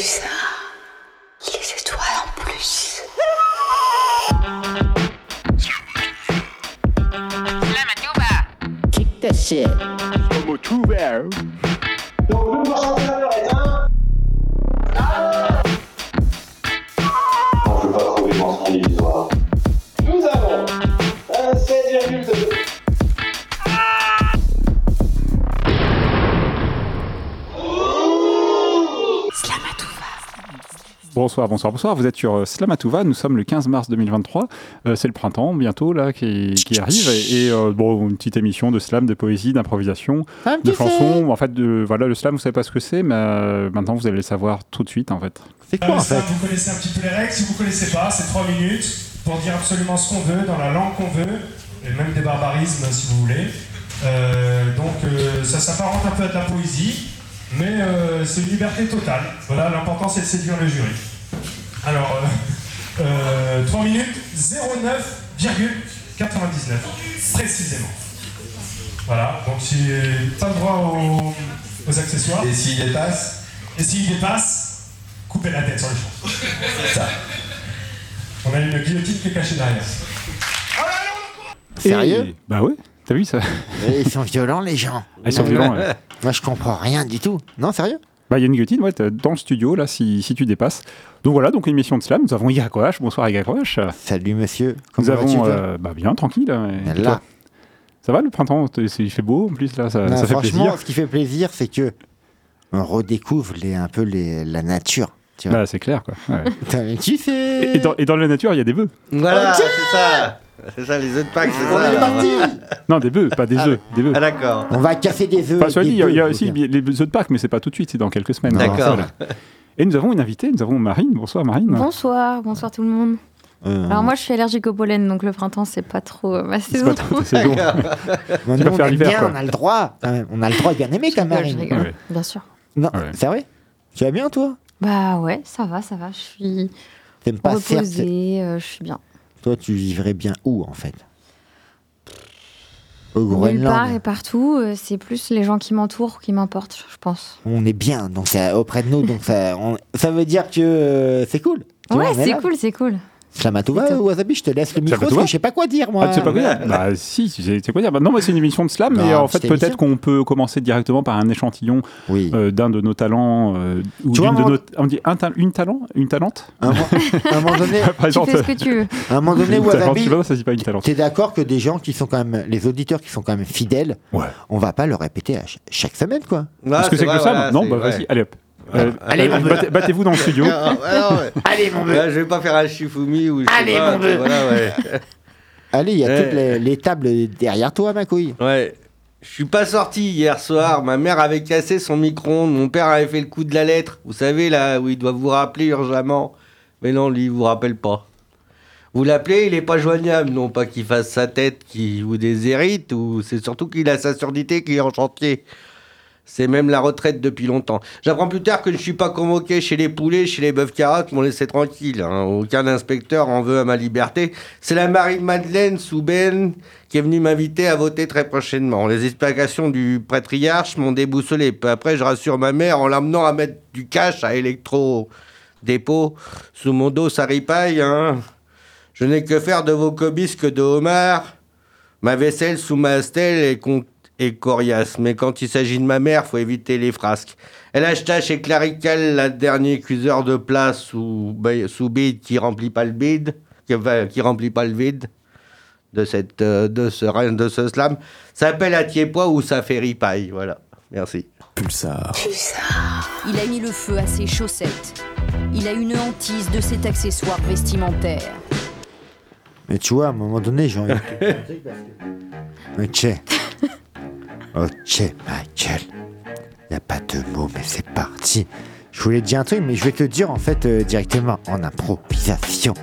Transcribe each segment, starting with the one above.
ça. Les étoiles en plus. Kick that shit. Bonsoir, bonsoir, bonsoir. Vous êtes sur euh, Slamatouva. Nous sommes le 15 mars 2023. Euh, c'est le printemps bientôt là qui, qui arrive et, et, euh, bon une petite émission de slam, de poésie, d'improvisation, Un de chansons. En fait, de, voilà le slam, vous savez pas ce que c'est, mais euh, maintenant vous allez le savoir tout de suite en fait. C'est quoi en ça, fait? vous connaissez un petit peu les règles. Si vous connaissez pas, c'est 3 minutes pour dire absolument ce qu'on veut, dans la langue qu'on veut, et même des barbarismes si vous voulez. Euh, donc euh, ça s'apparente un peu à de la poésie, mais euh, c'est une liberté totale. Voilà, l'important c'est de séduire le jury. Alors, euh, euh, 3 minutes, 09,99 précisément. Voilà, donc j'ai pas le droit aux, aux accessoires. Et s'il dépasse Et s'il dépasse, coupez la tête sur le champ. Ça. On a une guillotine qui est cachée derrière. Sérieux? Et- Bah ouais. T'as vu ça? Et Ils sont violents les gens. Ils sont violents. ouais. Moi je comprends rien du tout. Non, sérieux? Bah il y a une guillotine ouais, t'es dans le studio là si, si tu dépasses. Donc voilà, donc une émission de slam. Nous avons Igakoach. Bonsoir Igakoach. Salut monsieur. Nous Comment vas-tu, avons toi? euh, bah bien tranquille. et- et Là. Ça va le printemps? C'est- Il fait beau en plus là. Ça, Non, ça fait franchement, plaisir. ce qui fait plaisir, c'est que on redécouvre les, un peu les, la nature. Tu vois. Bah c'est clair quoi. ouais. Putain, mais tu sais. Et, et dans, et dans la nature il y a des bœufs. Voilà, c'est ça. C'est ça, les œufs de Pâques, c'est On ça. est là. parti. Non des bœufs, pas des œufs, des bœufs. Ah d'accord. On va casser des œufs. Enfin, des dit, il y a, il y a bœufs, aussi faut dire. les œufs de Pâques, mais c'est pas tout de suite, c'est dans quelques semaines. D'accord. Voilà. Et nous avons une invitée, nous avons Marine. Bonsoir Marine. Bonsoir, bonsoir tout le monde. Euh, Alors moi je suis allergique au pollen, donc le printemps c'est pas trop euh, ma C'est saison. pas trop ta saison. moi, tu nous, vas on faire aime l'hiver, bien, quoi. on a le droit. quand même. On a le droit de bien aimer Je quand même. je rigole, Ouais. bien sûr. Non, Ouais. c'est vrai Tu vas bien toi? Bah ouais, ça va, ça va, je suis T'aimes pas certes. reposée, euh, je suis bien. Toi, tu vivrais bien où en fait? Au Nulle part Groenland. et partout, euh, c'est plus les gens qui m'entourent qui m'importent, je pense. On est bien, donc c'est auprès de nous, donc ça, on- ça veut dire que euh, c'est cool. Tu ouais, c'est cool, c'est cool. Tout. Wasabi, je te laisse le micro, parce que je sais pas quoi dire moi. Ah, tu sais pas quoi dire Bah si, tu sais, quoi dire. Bah, non, mais c'est une émission de slam, mais en fait peut-être qu'on peut commencer directement par un échantillon Oui. euh, d'un de nos talents euh, ou Tu vois, d'une de nos, on dit un ta- une talent, une talente. Un, un moment donné, Tu fais ce que tu veux. à un moment donné, Wasabi, tu vois, ça se dit pas une talente. t'es d'accord que des gens qui sont quand même, les auditeurs qui sont quand même fidèles, Ouais. on va pas le répéter à ch- chaque semaine quoi. Est-ce que c'est que ça Non, bah vas-y, allez hop. Euh, Allez, mon battez- Battez-vous dans le studio. Ah, ouais, non, ouais. Allez mon Là, je vais pas faire un Shifumi ou je sais Allez, pas, mon bœuf. Voilà, ouais. Allez, il y a Ouais. toutes les, les tables derrière toi, ma couille. Ouais. Je suis pas sorti hier soir. Ma mère avait cassé son micro-ondes. Mon père avait fait le coup de la lettre. Vous savez, là, où il doit vous rappeler urgemment. Mais non, lui, il vous rappelle pas. Vous l'appelez, il est pas joignable. Non pas qu'il fasse sa tête qui vous déshérite, ou c'est surtout qu'il a sa surdité qui est en chantier. C'est même la retraite depuis longtemps. J'apprends plus tard que je ne suis pas convoqué chez les poulets, chez les bœufs carottes, m'ont laissé tranquille. hein. Aucun inspecteur en veut à ma liberté. C'est la Marie-Madeleine Souben qui est venue m'inviter à voter très prochainement. Les explications du patriarche m'ont déboussolé. Peu après, je rassure ma mère en l'amenant à mettre du cash à électro dépôt. Sous mon dos, ça ripaille. Hein. Je n'ai que faire de vos cobisques de homard. Ma vaisselle sous ma stèle est, con- est coriace, mais quand il s'agit de ma mère, faut éviter les frasques. Elle acheta chez Clarical la dernier cuiseur de place sous, sous bide qui remplit pas le bide, qui, remplit pas le vide de cette euh, de ce de ce slam. Ça s'appelle à Tiépois ou ça fait ripaille. Voilà. Merci. Pulsar. Il a mis le feu à ses chaussettes. Il a une hantise de cet accessoire vestimentaire. Mais tu vois, à un moment donné, j'ai envie de te dire un truc parce que- Ok. Ok, gueule. Y a pas de mots, mais c'est parti. Je voulais te dire un truc, mais je vais te dire en fait euh, directement en improvisation,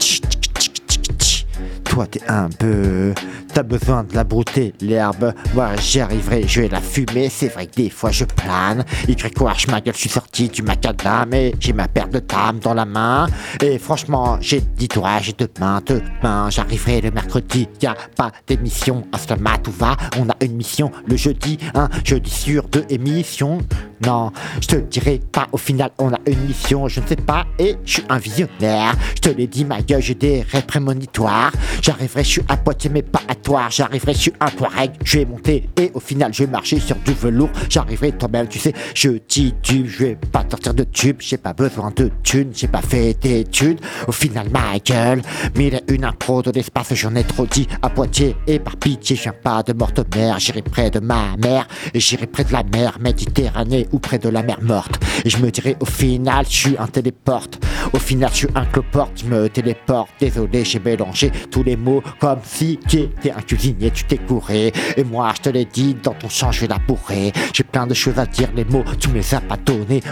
tch, tch, tch, tch. Toi, t'es un peu. T'as besoin de la brouter, l'herbe. Moi, j'y arriverai, je vais la fumer. C'est vrai que des fois, je plane. Crie quoi, ma gueule, je suis sorti du macadam et j'ai ma paire de dames dans la main. Et franchement, j'ai dit toi, j'ai demain, demain, j'arriverai le mercredi. Y a pas d'émission à Slamat où va. On a une mission le jeudi, un jeudi sur deux émissions. Non, je te dirai pas. Au final, on a une mission, je ne sais pas, et je suis un visionnaire. Je te l'ai dit, ma gueule, j'ai des rêves prémonitoires. J'arriverai, je suis à Poitiers, mais pas à toi. J'arriverai, je suis un Touareg. Je vais monter, et au final, je vais marcher sur du velours. J'arriverai toi-même, tu sais, je titube, je vais pas sortir de tube. J'ai pas besoin de thunes, j'ai pas fait d'études. Au final, ma gueule, mille et une impro de l'espace, j'en ai trop dit à Poitiers. Et par pitié, je viens pas de morte mère. J'irai près de ma mère, et j'irai près de la mer Méditerranée ou près de la mer morte. Et je me dirai au final, je suis un téléporte. Au final, je suis un cloporte, je me téléporte. Désolé, j'ai mélangé tous les mots comme si tu un cuisinier, tu t'es couré. Et moi, je te l'ai dit, dans ton champ, je vais la bourrer. J'ai plein de choses à dire, les mots, tu me les as pas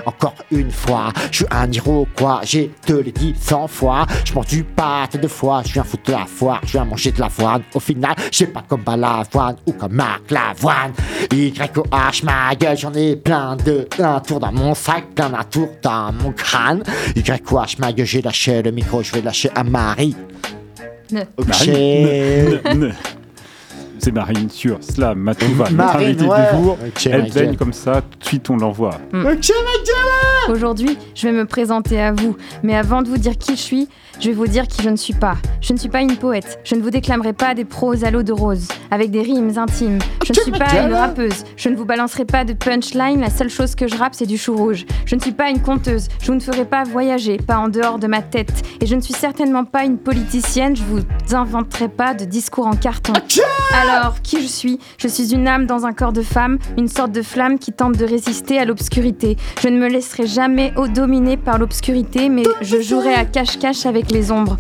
encore une fois. Je suis un quoi j'ai te l'ai dit cent fois. Je mange du pâte deux fois, je viens foutre de la foire, je viens manger de l'avoine. Au final, j'ai pas comme Balavoine ou comme Marc Lavoine. Y-O-H, ma gueule, j'en ai plein de un tour dans mon sac, plein d'un tour dans mon crâne. Y-O-H, ma gueule, j'ai lâché le micro, je vais lâcher à Marie. Marine. C'est Marine sur Slam Matouva, notre Marine, invité ouais. du jour. Elle gueule. comme ça, tout de suite on l'envoie. Ok, ma gueule. Aujourd'hui, je vais me présenter à vous. Mais avant de vous dire qui je suis, je vais vous dire qui je ne suis pas. Je ne suis pas une poète. Je ne vous déclamerai pas des proses à l'eau de rose, avec des rimes intimes. Je ne suis pas une rappeuse. Je ne vous balancerai pas de punchline. La seule chose que je rappe, c'est du chou rouge. Je ne suis pas une conteuse. Je vous ne ferai pas voyager, pas en dehors de ma tête. Et je ne suis certainement pas une politicienne. Je vous inventerai pas de discours en carton. Alors, qui je suis? Je suis une âme dans un corps de femme, une sorte de flamme qui tente de résister à l'obscurité. Je ne me laisserai jamais dominer par l'obscurité, mais je jouerai à cache-cache avec les ombres.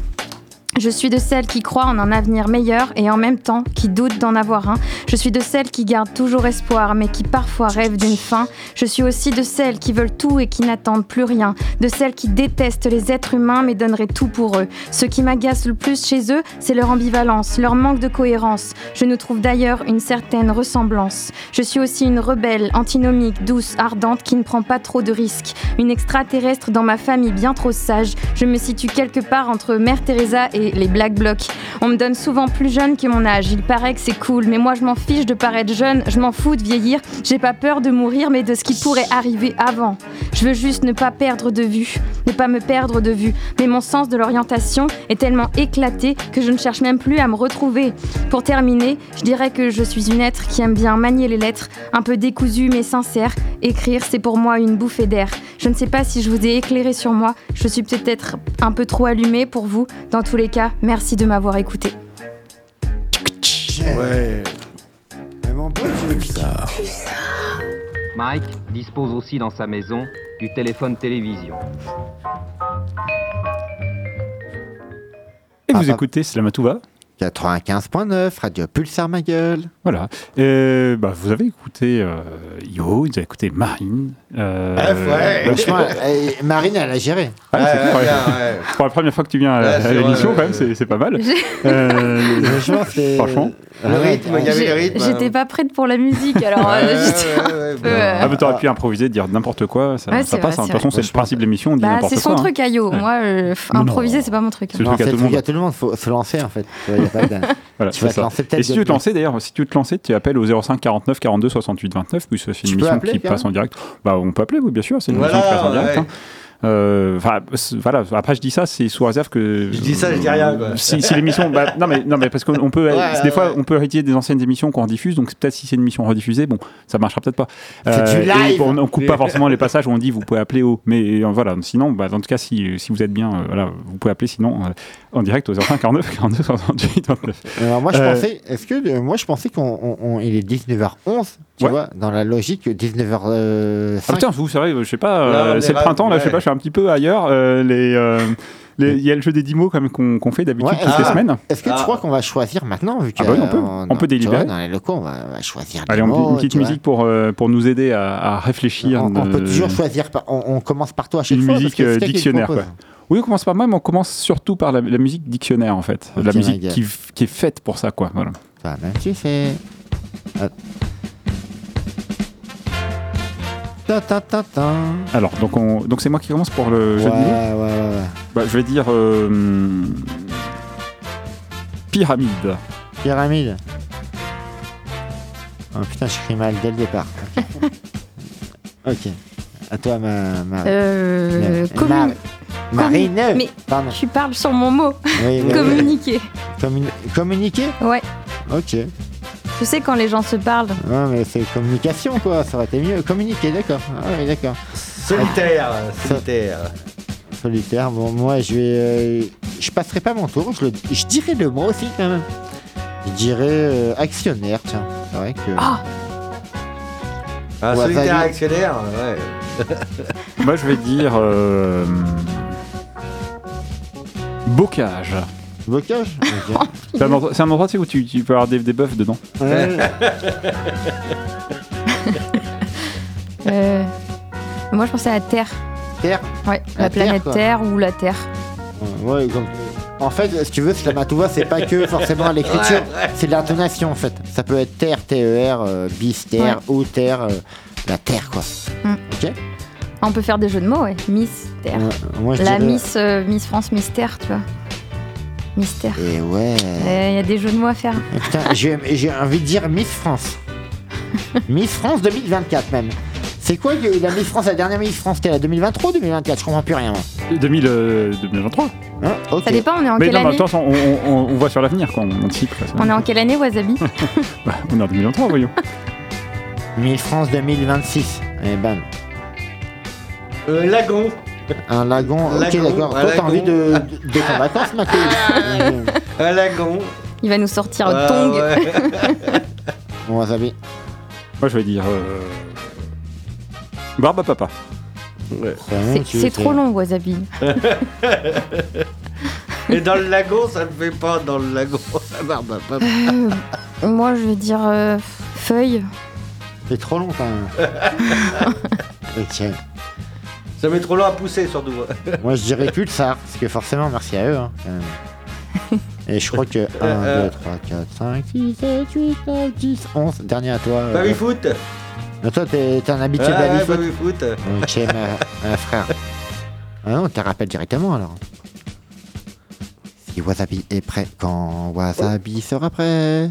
Je suis de celles qui croient en un avenir meilleur et en même temps qui doutent d'en avoir un. Je suis de celles qui gardent toujours espoir mais qui parfois rêvent d'une fin. Je suis aussi de celles qui veulent tout et qui n'attendent plus rien. De celles qui détestent les êtres humains mais donneraient tout pour eux. Ce qui m'agace le plus chez eux, c'est leur ambivalence, leur manque de cohérence. Je nous trouve d'ailleurs une certaine ressemblance. Je suis aussi une rebelle, antinomique, douce, ardente qui ne prend pas trop de risques. Une extraterrestre dans ma famille bien trop sage. Je me situe quelque part entre Mère Teresa et les Black Blocs. On me donne souvent plus jeune que mon âge. Il paraît que c'est cool, mais moi je m'en fiche de paraître jeune. Je m'en fous de vieillir. J'ai pas peur de mourir, mais de ce qui pourrait arriver avant. Je veux juste ne pas perdre de vue, ne pas me perdre de vue. Mais mon sens de l'orientation est tellement éclaté que je ne cherche même plus à me retrouver. Pour terminer, je dirais que je suis une être qui aime bien manier les lettres, un peu décousue mais sincère. Écrire, c'est pour moi une bouffée d'air. Je ne sais pas si je vous ai éclairé sur moi. Je suis peut-être un peu trop allumée pour vous. Dans tous les cas, merci de m'avoir écouté. Ouais. Mais mon pote, je- Mike dispose aussi dans sa maison du téléphone télévision. Et vous Ah, bah. écoutez Slamatouva 95.9, Radio Pulsar, ma gueule. Voilà. Et, bah, vous avez écouté euh, Yo, vous avez écouté Marine. euh, ouais. bah, Franchement, eh, Marine, elle a géré. ouais, c'est Ouais, ouais. ouais. Pour la première fois que tu viens à, Ouais, à l'émission, quand même, ouais. c'est c'est pas mal. Euh, Franchement, c'est. Franchement. Le rythme, il y avait le rythme. J'étais pas prête pour la musique, alors Ouais, euh, ouais, j'étais ouais, un ouais, peu, euh, ah, mais t'aurais pu improviser, dire n'importe quoi, ça, Ouais, passe. vrai, hein. De c'est toute façon, c'est le principe de l'émission, on dit Bah, n'importe c'est son hein. truc, Ayo. Ouais. Moi, euh, improviser, c'est pas mon truc. C'est le truc à tout le monde. à tout le monde, faut se lancer en fait. Tu Voilà, Tu vas te lancer peut-être Et si tu veux te lancer d'ailleurs, si tu te lancer, tu appelles au 05 49 42 68 29, puis c'est Tu une peux émission appeler, qui passe en direct. Bah, on peut appeler, oui, bien sûr, c'est une Voilà, émission qui passe en direct. ouais. hein. Euh, Enfin, c'est- voilà. Après, je dis ça, c'est sous réserve que. Je dis ça, je dis rien, quoi. Si, si l'émission, bah, non mais non mais parce qu'on peut, Ouais, des ouais, fois, ouais. on peut hériter des anciennes émissions qu'on rediffuse, donc peut-être si c'est une émission rediffusée, bon, ça marchera peut-être pas. C'est du et live. on, on coupe pas forcément les passages où on dit vous pouvez appeler au, mais euh, voilà. Sinon, bah, en tout cas, si, si vous êtes bien, euh, voilà, vous pouvez appeler sinon euh, en direct au 05 49 42 68 29. Alors moi je Euh, pensais, est-ce que euh, moi je pensais qu'on on- on- il est 19h11, tu Ouais. vois, dans la logique 19h05. Ah putain, vous savez, je sais pas, euh, c'est le printemps, là, je sais pas, je un petit peu ailleurs. euh, les, euh, les- il y a le jeu des 10 mots comme qu'on qu'on fait d'habitude Ouais, toutes les ah. semaines. Est-ce que Ah. tu crois qu'on va choisir maintenant vu que Ah bah oui, on peut. euh, On peut tu vois, délibérer. dans les locaux, on va, on va choisir. des Allez, on mots, met une petite musique pour, euh, pour nous aider à, à réfléchir. On, on de- peut toujours choisir. par- On, on commence par toi à chaque Une fois. parce musique, que euh, dictionnaire. Oui, on commence pas mal, mais on commence surtout par la, la musique dictionnaire en fait. La musique qui, qui est faite pour ça, quoi. Voilà. Ça, même tu fais. Hop. Ta, ta, ta, ta. Alors, donc on- donc c'est moi qui commence pour le Ouais, jeu de ouais, mots. ouais, ouais. Bah, je vais dire euh, pyramide. Pyramide. Oh putain, je crie mal dès le départ. Ok. Ok. À toi, ma. ma... Euh, Mar- Marine Mais Pardon. tu parles sur mon mot. Oui, oui, Communiquer. oui. Communi- Communiquer? Ouais. Ok. Tu sais quand les gens se parlent. Ouais, mais c'est communication, quoi. Ça aurait été mieux. Communiquer, d'accord. Ah, oui, d'accord. Solitaire, solitaire. Solitaire. Bon, moi, je vais. euh, je passerai pas mon tour. Je, le- je dirais le mot aussi, quand même. Je dirais euh, actionnaire, tiens. C'est vrai que. Ah Un Ouais, solitaire actionnaire, ouais. Moi, je vais dire. euh, Bocage. Bocage Ok. C'est un endroit, c'est un endroit, tu sais, où tu, tu peux avoir des, des bœufs dedans. Ouais. Euh, Moi je pensais à la Terre. Terre Ouais, La la, Terre, planète quoi. Terre ou la Terre. Ouais, comme- En fait, si tu veux, Slamatouva, c'est pas que forcément à l'écriture, Ouais, ouais. c'est de l'intonation en fait. Ça peut être terre, T-E-R, euh, bis, terre, ou terre, euh, la terre quoi. Mm. Ok On peut faire des jeux de mots, ouais. Miss Terre. Ouais, Moi je la dirais- Miss, euh, Miss France Mystère, tu vois. Mystère. Et ouais. Il y a des jeux de mots à faire. Et putain, j'ai j'ai envie de dire Miss France. Miss France 2024 même. C'est quoi la Miss France, la dernière Miss France, c'était la 2023 ou 2024 Je comprends plus rien. moi. 2000, euh, 2023. Hein? Ça dépend, on est en Mais quelle non, mais année attends, on, on, on- on voit sur l'avenir, quoi. On anticipe. c'est- On est en quelle année, Wasabi Bah, on est en 2023, voyons. Miss France 2026. Et bam. Euh, lagon. Un lagon. Ok, d'accord. Toi, t'as envie de, de, de ton vacances, Mathieu Un lagon. Il va nous sortir Ah, Tong. ouais. Bon, Wasabi. Moi, je vais dire. Euh... Barbe à papa. Ouais. C'est- trop long, Wasabi. Et dans le lagon, ça ne fait pas dans le lagon. Bah, bah, bah. Euh, moi, je vais dire euh, feuille. C'est trop long quand même. ok. Ça met trop long à pousser, surtout. Moi, je dirais Pulsar, parce que forcément, merci à eux. Hein, quand même. Et je crois que 1, Euh, 2, 3, 4, 5, 6, 7, 8, 9, 10, 11. Dernier à toi. euh, Baby foot. Mais toi, t'es un habitué de Ouais, la ouais, foot. baby foot. Ok, ma, ma frère. Ah non, t'as rappel directement alors. Si Wasabi est prêt, quand Wasabi sera prêt.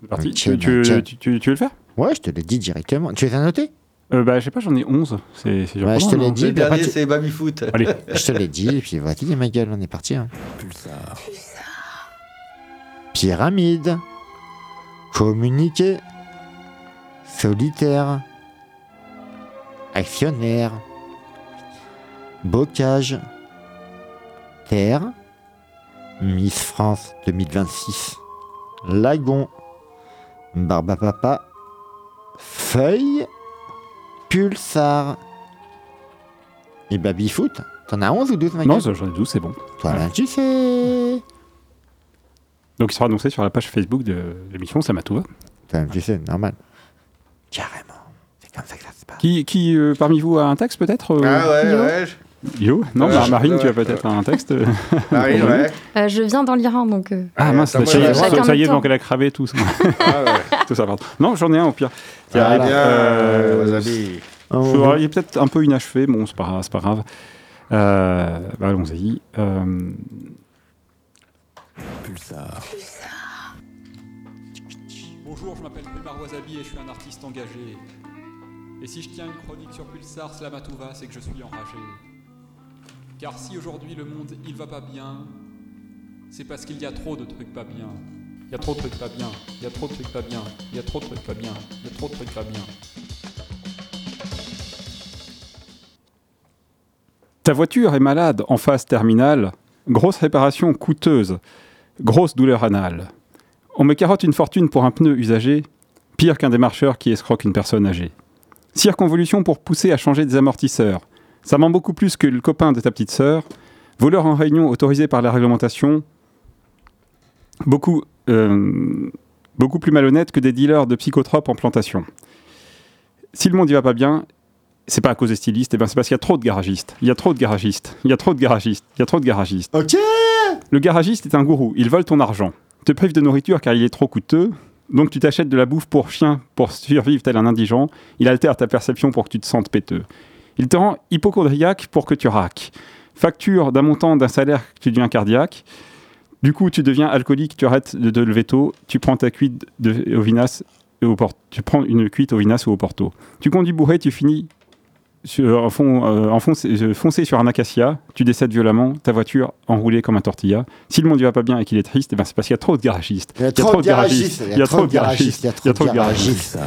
C'est parti. Ok, tu, tu, tu, tu- tu veux le faire? Ouais, je te l'ai dit directement. Tu les as notés euh, Bah, je sais pas, j'en ai 11. C'est Ouais, je te surprenant, l'ai dit. Le puis après, dernier, tu- c'est baby foot. Allez. Je te l'ai dit, et puis vas-y, ma gueule, on est parti. Hein. Pulsar. Pyramide. Communiquer. Solitaire. Actionnaire. Bocage. Terre. Miss France 2026. Lagon. Barbapapa. Feuille. Pulsar. Et Babyfoot T'en as 11 ou 12, Michael Non, ça, j'en ai 12, c'est bon. Toi, là, tu sais. Donc, il sera annoncé sur la page Facebook de l'émission Slamatouva. Toi, tu sais, normal. Carrément. C'est comme ça que ça se passe. Qui, qui euh, parmi vous a un texte peut-être euh, Ah ouais, ouais. Yo Non, Mar- Marine, ouais, tu as ouais. peut-être un texte euh, Marine, ouais. Euh, je viens d'en lire un, donc. euh, Ah mince, Attends, ça, y est, ça- y est, donc elle a cravé tout ça. Ah ouais. tout ça pardon. Non, j'en ai un au pire. Qui Ah, bien, Euh. Oh, il est peut-être un peu inachevé, bon, c'est pas, pas grave. Euh, bah, Allons-y. Euh, Bonjour, je m'appelle Primar Wasabi et je suis un artiste engagé. Et si je tiens une chronique sur Pulsar Slamatouva, c'est que je suis enragé. Car si aujourd'hui le monde il va pas bien, c'est parce qu'il y a trop de trucs pas bien. Il y a trop de trucs pas bien, il y a trop de trucs pas bien, il y a trop de trucs pas bien, il y a trop de trucs pas bien. Ta voiture est malade en phase terminale, grosse réparation coûteuse, grosse douleur anale. On me carotte une fortune pour un pneu usagé, pire qu'un démarcheur qui escroque une personne âgée. Circonvolution pour pousser à changer des amortisseurs. Ça ment beaucoup plus que le copain de ta petite sœur. Voleur en réunion autorisé par la réglementation. Beaucoup, euh, beaucoup plus malhonnête que des dealers de psychotropes en plantation. Si le monde y va pas bien, c'est pas à cause des stylistes, eh ben c'est parce qu'il y a trop de garagistes. Il y a trop de garagistes. Il y a trop de garagistes. Il y a trop de garagistes. Ok Le garagiste est un gourou. Il vole ton argent. Te prive de nourriture car il est trop coûteux. Donc tu t'achètes de la bouffe pour chien pour survivre tel un indigent. Il altère ta perception pour que tu te sentes péteux. Il te rend hypochondriaque pour que tu raques. Facture d'un montant d'un salaire que tu deviens cardiaque. Du coup, tu deviens alcoolique, tu arrêtes de te lever tôt, tu prends ta cuite de, au vinasse et au port- tu prends une cuite au vinasse ou au porto. Tu conduis bourré, tu finis sur- enfon- euh, euh, foncé sur un acacia, tu décèdes violemment, ta voiture enroulée comme un tortilla. Si le monde ne va pas bien et qu'il est triste, eh ben, c'est parce qu'il y a trop de garagistes. Il y a trop de garagistes. Il y a trop de garagistes. Il y a trop de garagistes.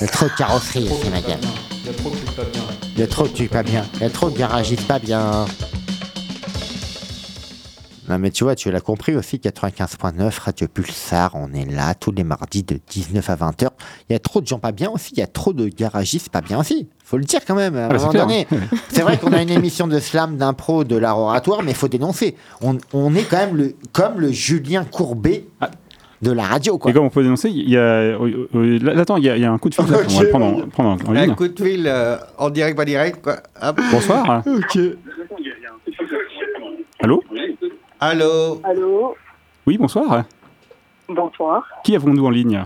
Il y a trop de carrosseries ma gueule. Il y a trop de trucs pas bien. Il y a trop de trucs pas bien. Il y a trop de garagistes pas bien. Non mais tu vois, tu l'as compris aussi, 95.9, Radio Pulsar, on est là tous les mardis de 19 à 20h. Il y a trop de gens pas bien aussi, il y a trop de garagistes pas bien aussi. Faut le dire quand même, à un Ah, c'est moment donné. C'est vrai qu'on a une émission de slam, d'impro, de l'art oratoire, mais il faut dénoncer. On, on est quand même le, comme le Julien Courbet de la radio, quoi. Et comme on peut dénoncer, il y a. euh, euh, là, attends, il y, a- il y a un coup de fil. là, on va le prendre en, prendre en- en Un coup de fil euh, en direct, pas direct, quoi. Hop. Bonsoir. Ok. Allô Allô Allô, Oui, bonsoir. bonsoir. Qui avons-nous en ligne?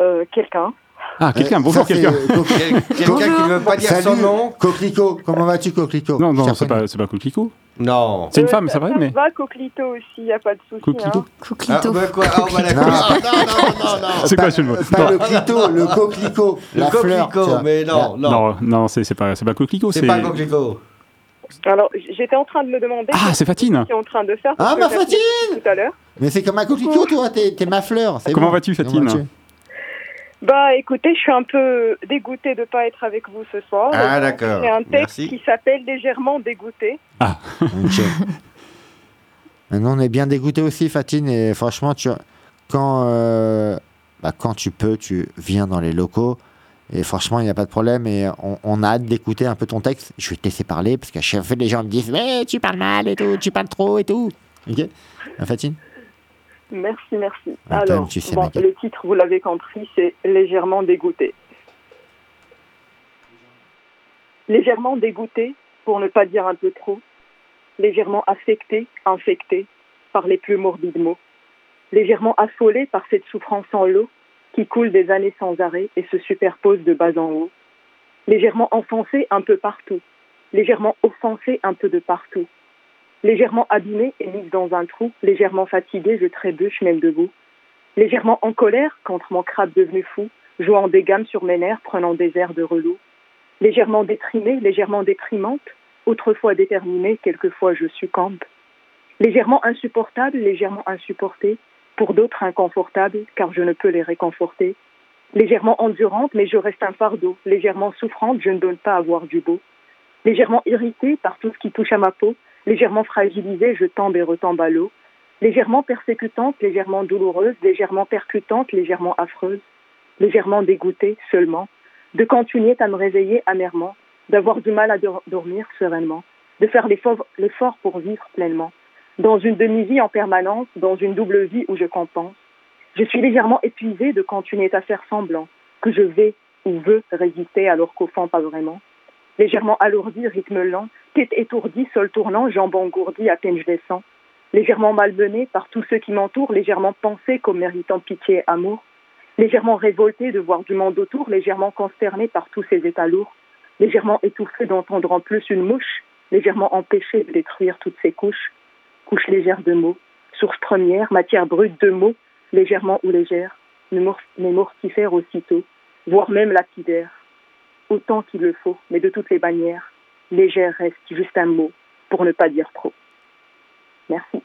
Euh, quelqu'un Ah, quelqu'un. Bonjour, ça, c'est, quelqu'un. Quelqu'un qui ne veut pas dire son Salut, nom Coquelicot, comment vas-tu, Coquelicot Non, non, c'est pas, c'est pas Coquelicot. Non. C'est une femme, ça- c'est vrai, ça mais. va, Coquelito aussi, y a pas de souci. Coquelicot. hein. Ah, Coquelito. bah quoi Ah, bah. Non. Non, non, non, non. C'est quoi ce mot Pas Non. le clito, le coquelicot, Le la coquelicot, mais non, non. Non, non, c'est c'est pas, c'est pas Coquelicot. C'est pas coquelicot. Alors, j'étais en train de me demander. Ah, c'est Fatine. Qui est en train de faire Ah, ma appelé Fatine Tout à l'heure. Mais c'est comme un coquelicot, toi, t'es t'es ma fleur. Comment vas-tu, Fatine Bah, écoutez, je suis un peu dégoûtée de pas être avec vous ce soir. Ah, d'accord. C'est un texte Merci. qui s'appelle légèrement dégoûté. Ok. Maintenant, on est bien dégoûté aussi, Fatine, et franchement, tu, quand, euh, bah, quand tu peux, tu viens dans les locaux. Et franchement, il n'y a pas de problème. Et on, on a hâte d'écouter un peu ton texte. Je vais te laisser parler parce qu'à chaque fois, les gens me disent Mais tu parles mal et tout, tu parles trop et tout. Ok? Hein, Fatine? Merci, merci. Alors, bon, le titre, vous l'avez compris, c'est légèrement dégoûté. Légèrement dégoûté, pour ne pas dire un peu trop. Légèrement affecté, infecté par les plus morbides mots. Légèrement affolé par cette souffrance en lot qui coule des années sans arrêt et se superpose de bas en haut. Légèrement enfoncé un peu partout. Légèrement offensé un peu de partout légèrement abîmée et mise dans un trou, légèrement fatiguée, je trébuche même debout. Légèrement en colère contre mon crabe devenu fou, jouant des gammes sur mes nerfs, prenant des airs de relou. Légèrement déprimée, légèrement déprimante, autrefois déterminée, quelquefois je succombe. Légèrement insupportable, légèrement insupportée, pour d'autres inconfortable, car je ne peux les réconforter. Légèrement endurante, mais je reste un fardeau. Légèrement souffrante, je ne donne pas à voir du beau. Légèrement irritée par tout ce qui touche à ma peau, légèrement fragilisée, je tombe et retombe à l'eau. Légèrement persécutante, légèrement douloureuse, légèrement percutante, légèrement affreuse. Légèrement dégoûtée seulement, de continuer à me réveiller amèrement, d'avoir du mal à dor- dormir sereinement, de faire l'effort pour vivre pleinement. Dans une demi-vie en permanence, dans une double vie où je compense. Je suis légèrement épuisée de continuer à faire semblant que je vais ou veux résister alors qu'au fond pas vraiment. Légèrement alourdi, rythme lent, tête étourdie, sol tournant, jambes engourdies, à peine je les sens. Légèrement malmenée par tous ceux qui m'entourent, légèrement pensée comme méritant pitié et amour. Légèrement révoltée de voir du monde autour, légèrement consternée par tous ces états lourds. Légèrement étouffée d'entendre en plus une mouche, légèrement empêchée de détruire toutes ces couches. Couche légère de mots, source première, matière brute de mots, légèrement ou légère, mais mor- mais mortifère aussitôt, voire même lapidaire. Autant qu'il le faut, mais de toutes les bannières, légère reste juste un mot, pour ne pas dire trop. Merci.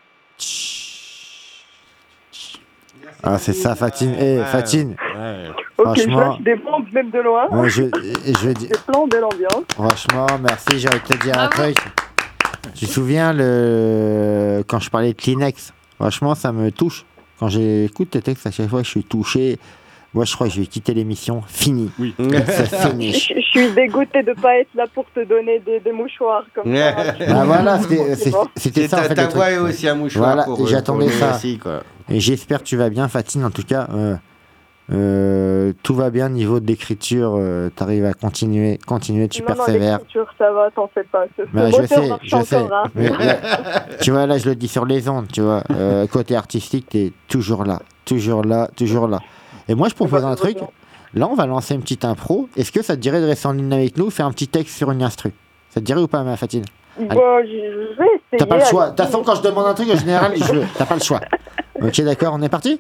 Ah, c'est ça, Fatine. Eh, Ouais, Fatine, ouais. Ok, je Franchement- lâche des bombes même de loin. moi, je, je veux dire. Des plans de l'ambiance. Franchement, merci, j'ai envie de te dire un truc. Tu te souviens le... quand je parlais de Kleenex? Franchement, ça me touche. Quand j'écoute tes textes, à chaque fois, je suis touché. Moi, je crois que je vais quitter l'émission. Fini. Oui. C'est Je, fini. je suis dégoûtée de ne pas être là pour te donner des, des mouchoirs comme ça. Ah, voilà, c'était bon. ça en fait. ta le voix truc. est aussi un mouchoir Voilà, euh, j'attendais ça. aussi, quoi. Et j'espère que tu vas bien, Fatine. En tout cas, euh, euh, tout va bien niveau d'écriture. tu arrives à continuer, continuer, tu non, non, persévères. l'écriture, ça va, t'en fais pas. Bah, je sais, je sais. encore, hein. Mais, tu vois, là, je le dis sur les ondes, tu vois. Euh, côté artistique, t'es toujours là, toujours là, toujours là. Et moi, je propose un truc. Là, on va lancer une petite impro. Est-ce que ça te dirait de rester en ligne avec nous, faire un petit texte sur une instru? Ça te dirait ou pas, ma Fatine? Je, vais essayer. T'as pas le choix. De toute façon, quand je demande un truc, en général, je veux. T'as pas le choix. Ok, d'accord, on est parti?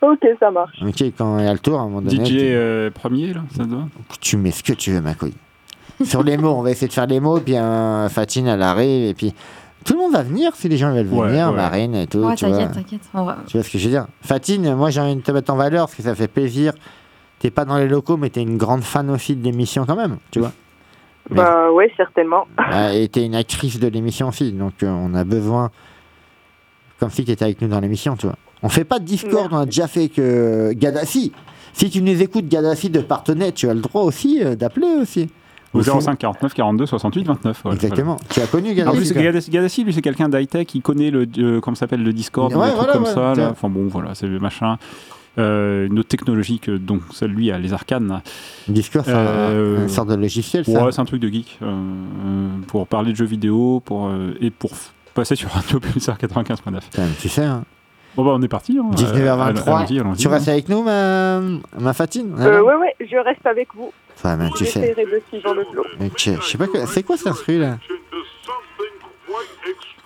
Ok, ça marche. Ok, quand il y a le tour, à un moment donné, DJ euh, premier, là, ça te va? Tu mets ce que tu veux, ma couille. sur les mots. On va essayer de faire les mots, puis euh, Fatine, elle arrive, et puis tout le monde va venir si les gens veulent Ouais, venir, ouais. Marine et tout. Ouais, tu vois. t'inquiète, t'inquiète. On va- Tu vois ce que je veux dire? Fatine, moi j'ai envie de te mettre en valeur parce que ça fait plaisir. T'es pas dans les locaux, mais t'es une grande fan aussi de l'émission quand même, tu vois. Bah ouais, certainement. Euh, et t'es une actrice de l'émission aussi, donc euh, on a besoin, comme si t'étais avec nous dans l'émission, tu vois. On fait pas de Discord, on a déjà fait que Gaddafi. Si tu nous écoutes Gaddafi de Partenay, tu as le droit aussi euh, d'appeler aussi. Au Au fond. 05 49 42 68 29. ouais, Exactement. voilà. Tu as connu En Gaddafi plus, Gaddafi, lui, c'est quelqu'un d'high-tech, il connaît le, euh, comment ça s'appelle, le Discord, Ouais, des trucs comme ouais, ça. Là. Enfin bon, voilà, c'est le machin. Euh, une autre technologie que donc celle lui a les arcanes. Discord, c'est un- Euh, une sorte de logiciel, ça. Ouais, c'est un truc de geek euh, pour parler de jeux vidéo, pour euh, et pour passer sur Radio Pulsar 95.9. Putain, Tu sais, hein. Bon bah on est parti. Hein. 19h23. Euh, allons-y, allons-y, tu hein. restes avec nous, ma, ma Fatine Euh, Hein ouais, ouais, je reste avec vous. Ok, je sais pas que. C'est quoi cet instru là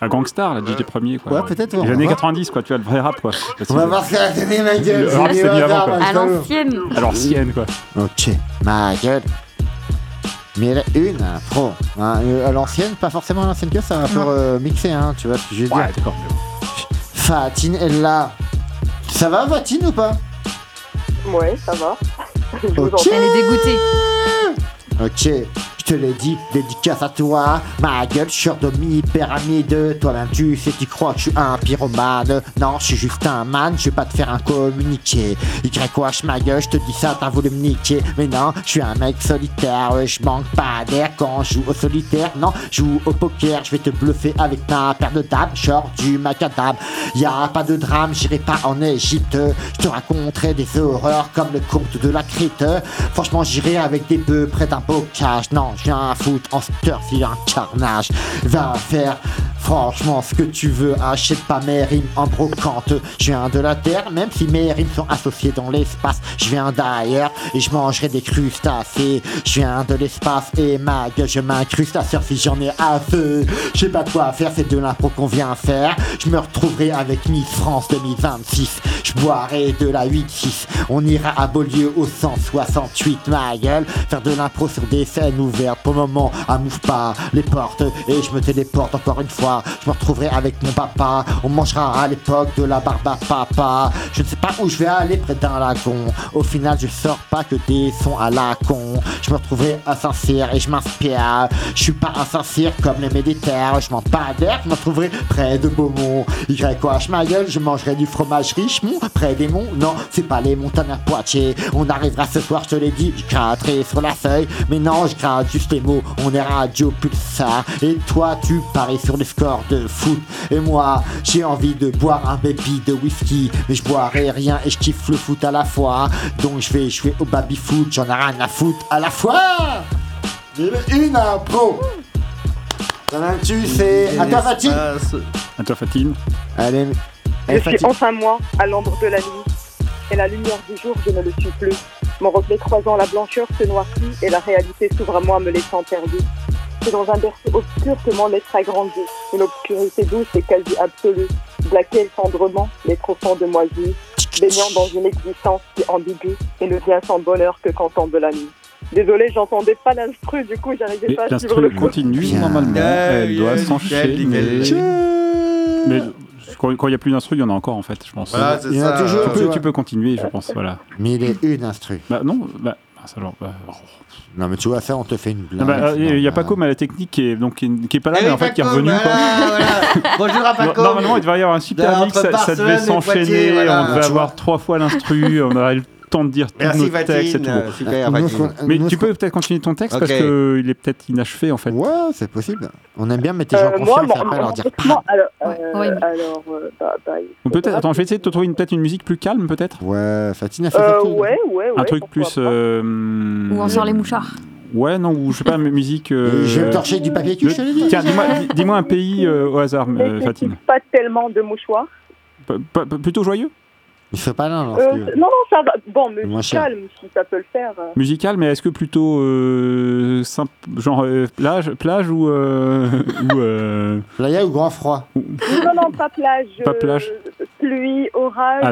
Un gangstar, la DJ premier quoi. Ouais, peut-être, Les va années voir. 90 quoi, tu vois le vrai rap quoi. On va voir ce qu'elle a donné, ma gueule. Le rap, mieux avant, hasard, quoi. À l'ancienne. À l'ancienne quoi. Ok, ma gueule. Mais elle est une pro. Hein, euh, à l'ancienne, pas forcément à l'ancienne que ça, un peu euh, mixé, hein, tu vois ce que je veux dire. Ouais, d'accord. Fatine est là. Ça va, Fatine ou pas? Ouais, ça va. Je vous. Elle est dégoûtée. Ok, je te l'ai dit, dédicace à toi. Ma gueule, je suis demi pyramide. Toi-même, tu sais, tu crois que je suis un pyromane. Non, je suis juste un man, je vais pas te faire un communiqué. YH, ma gueule, je te dis ça, t'as voulu me niquer. Mais non, je suis un mec solitaire, ouais, je manque pas d'air quand je joue au solitaire. Non, je joue au poker, je vais te bluffer avec ma paire de dames. Genre du macadam. Y a pas de drame, j'irai pas en Égypte. Je te raconterai des horreurs comme le conte de la Crète. Franchement, j'irai avec des bœufs près d'un bocage. Non, je viens foutre en sturf, il un carnage. Va faire franchement ce que tu veux. Achète pas mes rimes en brocante. Je viens de la terre, même si mes rimes sont associées dans l'espace. Je viens d'ailleurs et je mangerai des crustacés. Je viens de l'espace et ma gueule, je m'incruste à surfer, j'en ai assez. Je sais pas quoi faire, c'est de l'impro qu'on vient faire. Je me retrouverai avec Miss France 2026. Je boirai de la 8-6. On ira à Beaulieu au 168, ma gueule. Faire de l'impro sur des scènes ouvertes. Pour le moment, à m'ouvre pas les portes. Et je me téléporte encore une fois. Je me retrouverai avec mon papa. On mangera à l'époque de la barbe à papa. Je ne sais pas où je vais aller près d'un lagon. Au final, je sors pas que des sons à la con. Je me retrouverai insincère et je m'inspire. Je suis pas insincère comme les militaires. Je m'en pas d'air. Je me retrouverai près de Beaumont. YH ma gueule, je mangerai du fromage riche. Près des monts. Non, c'est pas les montagnes à Poitiers. On arrivera ce soir, je te l'ai dit. Je gratterai sur la feuille. Mais non, je gratte juste les mots. On est radio pulsar. Et toi, tu paries sur les scores de foot. Et moi, j'ai envie de boire un baby de whisky. Mais je boirai rien et je kiffe le foot à la fois. Donc je vais jouer au baby foot. J'en ai rien à foutre à la fois. J'ai une impro. Toi-même, tu sais. À toi, Fatine. À toi Fatine. Allez. Je suis enfin moi, à l'ombre de la nuit. Et la lumière du jour, je ne le suis plus. Mon reflet croisant la blancheur se noircit et la réalité s'ouvre à moi, me laissant perdu. C'est dans un berceau obscur que mon être a grandi. Une obscurité douce et quasi absolue. De laquelle tendrement les profonds de moi jouissent, baignant dans une existence qui ambiguë et ne vient sans bonheur que quand tombe la nuit. Désolé, j'entendais pas l'instru, du coup j'arrivais pas à suivre le l'instru continue normalement. Elle doit s'enchaîner. Mais quand il n'y a plus d'instru, il y en a encore en fait, je pense. Voilà, c'est Il y en a ça, toujours, Tu peux, vois. tu peux continuer, je pense. Voilà. Mais il est une instru. Bah non, bah, ah, alors, bah, Non, mais tu vois, ça, on te fait une Ah blague. bah, Il y a Paco, mais la technique qui est, donc, qui est, qui est pas là, Eh mais en fait qui est revenu. voilà. Bonjour à Paco. Normalement, il devait y avoir un super mix, ça, ça devait s'enchaîner, voilà. on devait avoir trois fois l'instru, on aurait temps de dire tous Merci, nos textes et tout. super, Mais nous, tu peux peut-être continuer ton texte parce qu'il est peut-être inachevé en fait. Ouais, c'est possible. On aime bien mettre les gens Euh, en moi, confiance et après leur dire. alors, euh, euh, bah, bah, Ou peut-être, attends, je vais essayer de te trouver une- peut-être une musique plus calme peut-être Ouais, Fatine a fait Euh, ouais, ouais, Un truc plus. euh, Où on sort les mouchards. Ouais, non, ou je sais pas, musique. euh, Je vais me torcher avec du papier cul, je te l'ai dit. Tiens, dis-moi dis- dis-moi un pays euh, au hasard, euh, Fatine. Pas tellement de mouchoirs. P- p- plutôt joyeux? Il fait pas l'un Euh, non, non, ça va. Bon, calme, si ça peut le faire. euh. Musical, mais est-ce que plutôt euh, simple, genre euh, plage, plage ou, euh, ou euh, Playa ou grand froid Non, non, pas plage. Pas plage. Pluie, orage, Ah,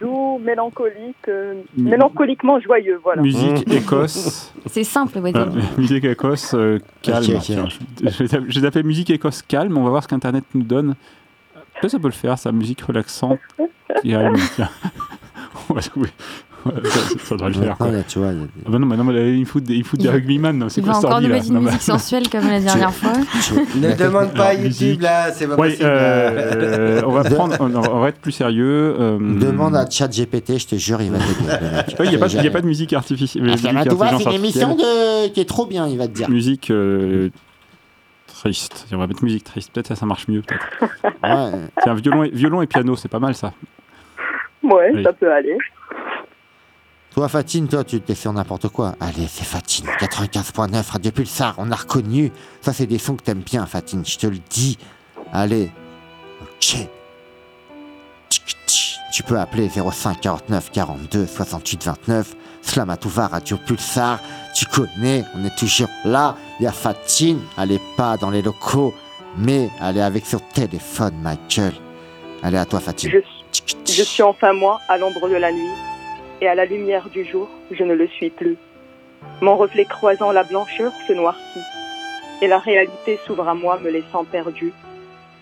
doux, mélancolique. euh, Mm. mélancoliquement joyeux, voilà. musique Écosse C'est simple, ouais. Euh, musique Écosse euh, calme. Ok, ok. Tiens, je, je, vais- je vais taper musique Écosse calme. On va voir ce qu'Internet nous donne. Peut-être ça peut le faire, sa musique relaxante. Tiens. Ouais, oui. Ouais, ça, ça doit le faire. quoi. Maintenant, là, tu vois, il y a Ah bah non, mais non, mais il fout des, il fout des Il- rugbyman. C'est quoi encore nous mettre une musique sensuelle comme la dernière fois. tu- Ne demande pas YouTube musique. là, c'est pas Ouais, possible. euh, on, va prendre, on, on va être plus sérieux. euh, Demande à ChatGPT, je te jure, il va te dire. Il n'y a, pas- il y a pas de musique artificielle. Ah, musique Flama Touva, c'est une émission de... qui est trop bien, il va te dire. Musique euh, triste. On va mettre musique triste. Peut-être ça, ça marche mieux. Peut-être. Ouais. Tiens, violon et, violon et piano, c'est pas mal ça. Ouais, Oui. ça peut aller. Toi, Fatine, toi, tu t'es sur n'importe quoi. Allez, c'est Fatine, 95.9, Radio Pulsar, on a reconnu. Ça, c'est des sons que t'aimes bien, Fatine, je te le dis. Allez. Ok. Tu peux appeler 05 49 42 68 29. Slamatouva, Radio Pulsar. Tu connais, on est toujours là. Il y a Fatine, elle est pas dans les locaux, mais elle est avec son téléphone, ma gueule. Allez, à toi, Fatine. Je, je suis enfin moi, à l'ombre de la nuit, et à la lumière du jour, je ne le suis plus. Mon reflet croisant la blancheur se noircit, et la réalité s'ouvre à moi, me laissant perdu.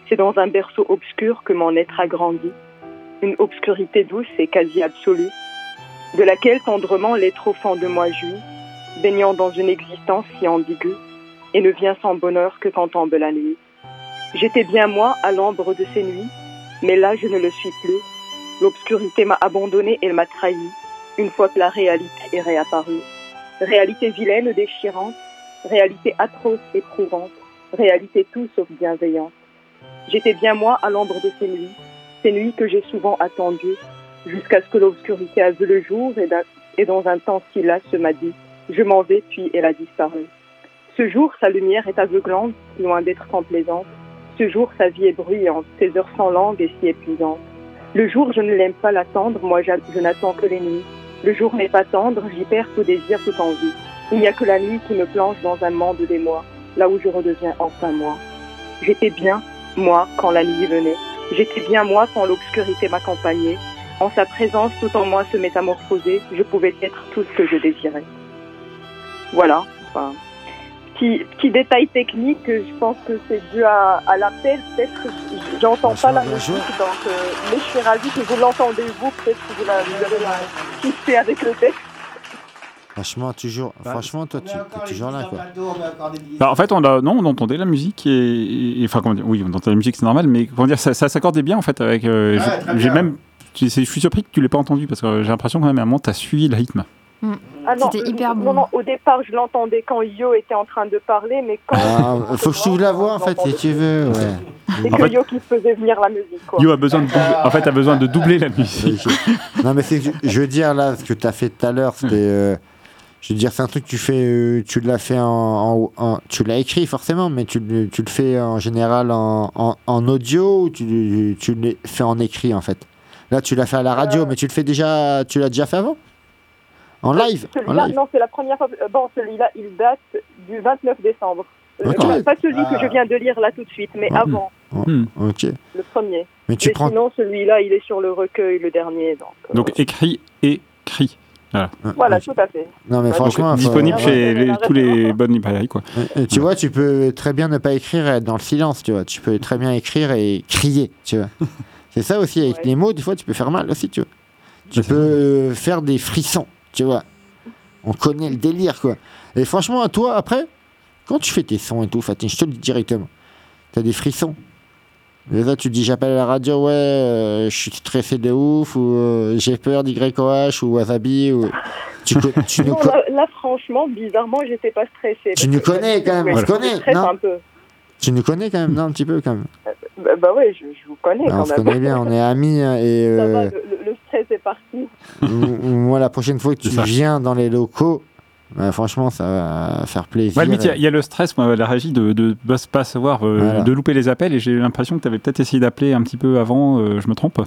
C'est dans un berceau obscur que mon être a grandi, une obscurité douce et quasi absolue, de laquelle tendrement l'être au fond de moi jouit, baignant dans une existence si ambiguë, et ne vient sans bonheur que quand tombe la nuit. J'étais bien moi à l'ombre de ces nuits, mais là je ne le suis plus. L'obscurité m'a abandonné et m'a trahi, une fois que la réalité est réapparue. Réalité vilaine, déchirante, réalité atroce, éprouvante, réalité tout sauf bienveillante. J'étais bien moi à l'ombre de ces nuits, ces nuits que j'ai souvent attendues, jusqu'à ce que l'obscurité a vu le jour et, dans un temps si lasse m'a dit Je m'en vais, puis elle a disparu. Ce jour, sa lumière est aveuglante, loin d'être complaisante. Ce jour, sa vie est bruyante, ses heures sans langue et si épuisantes. Le jour, je ne l'aime pas l'attendre, moi je n'attends que les nuits. Le jour n'est pas tendre, j'y perds tout désir, toute envie. Il n'y a que la nuit qui me plonge dans un monde des mois, là où je redeviens enfin moi. J'étais bien, moi, quand la nuit venait. J'étais bien moi quand l'obscurité m'accompagnait. En sa présence, tout en moi se métamorphosait, je pouvais être tout ce que je désirais. Voilà. Enfin, petit, petit détail technique, je pense que c'est dû à, à l'appel. Peut-être que j'entends pas la musique, donc euh, mais je suis ravie que vous l'entendez vous. Peut-être que vous, la, vous avez la kiffé avec le texte. Franchement, toujours, franchement, toi, tu es toujours là, quoi. Bah, en fait, on a, non, on entendait la musique et, enfin, comment dire, oui, on entendait la musique, c'est normal, mais comment dire, ça, ça s'accordait bien en fait avec. euh, j'ai- même, je suis surpris que tu l'aies pas entendu parce que j'ai l'impression quand même à un moment t'as suivi le rythme. Ah non, C'était hyper bon. non, au départ, je l'entendais quand Yo était en train de parler, mais quand. Ah, faut que je t'ouvre la voix, en fait, si tu veux, ouais. C'est En que fait- Yo qui faisait venir la musique, quoi. Yo a besoin de, doubler- en fait, a besoin de doubler la musique. Non, mais c'est je- veux dire, là, ce que tu as fait tout à l'heure, c'était. euh, je veux dire, c'est un truc que tu fais. euh, tu l'as fait en. en- en- tu l'as écrit, forcément, mais tu, le- tu le fais en général en, en, en audio ou tu, tu le fais en écrit, en fait? Là, tu l'as fait à la radio, mais tu le fais déjà. Tu l'as déjà fait avant? En live En Celui-là, live non, c'est la première fois. euh, Bon, celui-là, il date du 29 décembre. Euh, pas- celui que je viens de lire là tout de suite, mais Ah. avant, Oh, Hmm. Ok. le premier. Mais tu mais prends. sinon, celui-là, il est sur le recueil, le dernier. Donc, euh, Donc écrit et cri. Voilà. voilà, Ok. tout à fait. Non, mais Donc, franchement. disponible ouais. chez Ouais. les- tous les bonnes librairies quoi. Et tu vois, tu peux très bien ne pas écrire et être dans le silence, tu vois. Tu peux très bien écrire et crier, tu vois. C'est ça aussi, avec Ouais. les mots, des fois, tu peux faire mal aussi, tu vois. Tu Ouais, peux euh, faire des frissons, tu vois. On connaît le délire, quoi. Et franchement, à toi, après, quand tu fais tes sons et tout, Fatine, je te le dis directement, t'as des frissons. Et là, tu te dis, j'appelle à la radio, ouais, euh, je suis stressé de ouf, ou euh, j'ai peur d'YOH, ou Wasabi, ou... Tu, tu Non, là, là, franchement, bizarrement, j'étais pas stressée. Tu nous connais, quand même, on se connaît, je stresse non un peu. tu nous connais quand même, non, un petit peu, quand même. Bah, bah ouais, je, je vous connais Ah, on quand se même. connaît bien, on est amis hein, et Ça va, euh, le, le- le stress est parti. moi la prochaine fois que tu C'est viens dans les locaux, bah, franchement ça va faire plaisir. Ouais, il y a- il y, a le stress, moi, la régie, de ne pas savoir, euh, Voilà. de louper les appels. Et j'ai l'impression que tu avais peut-être essayé d'appeler un petit peu avant. euh, je me trompe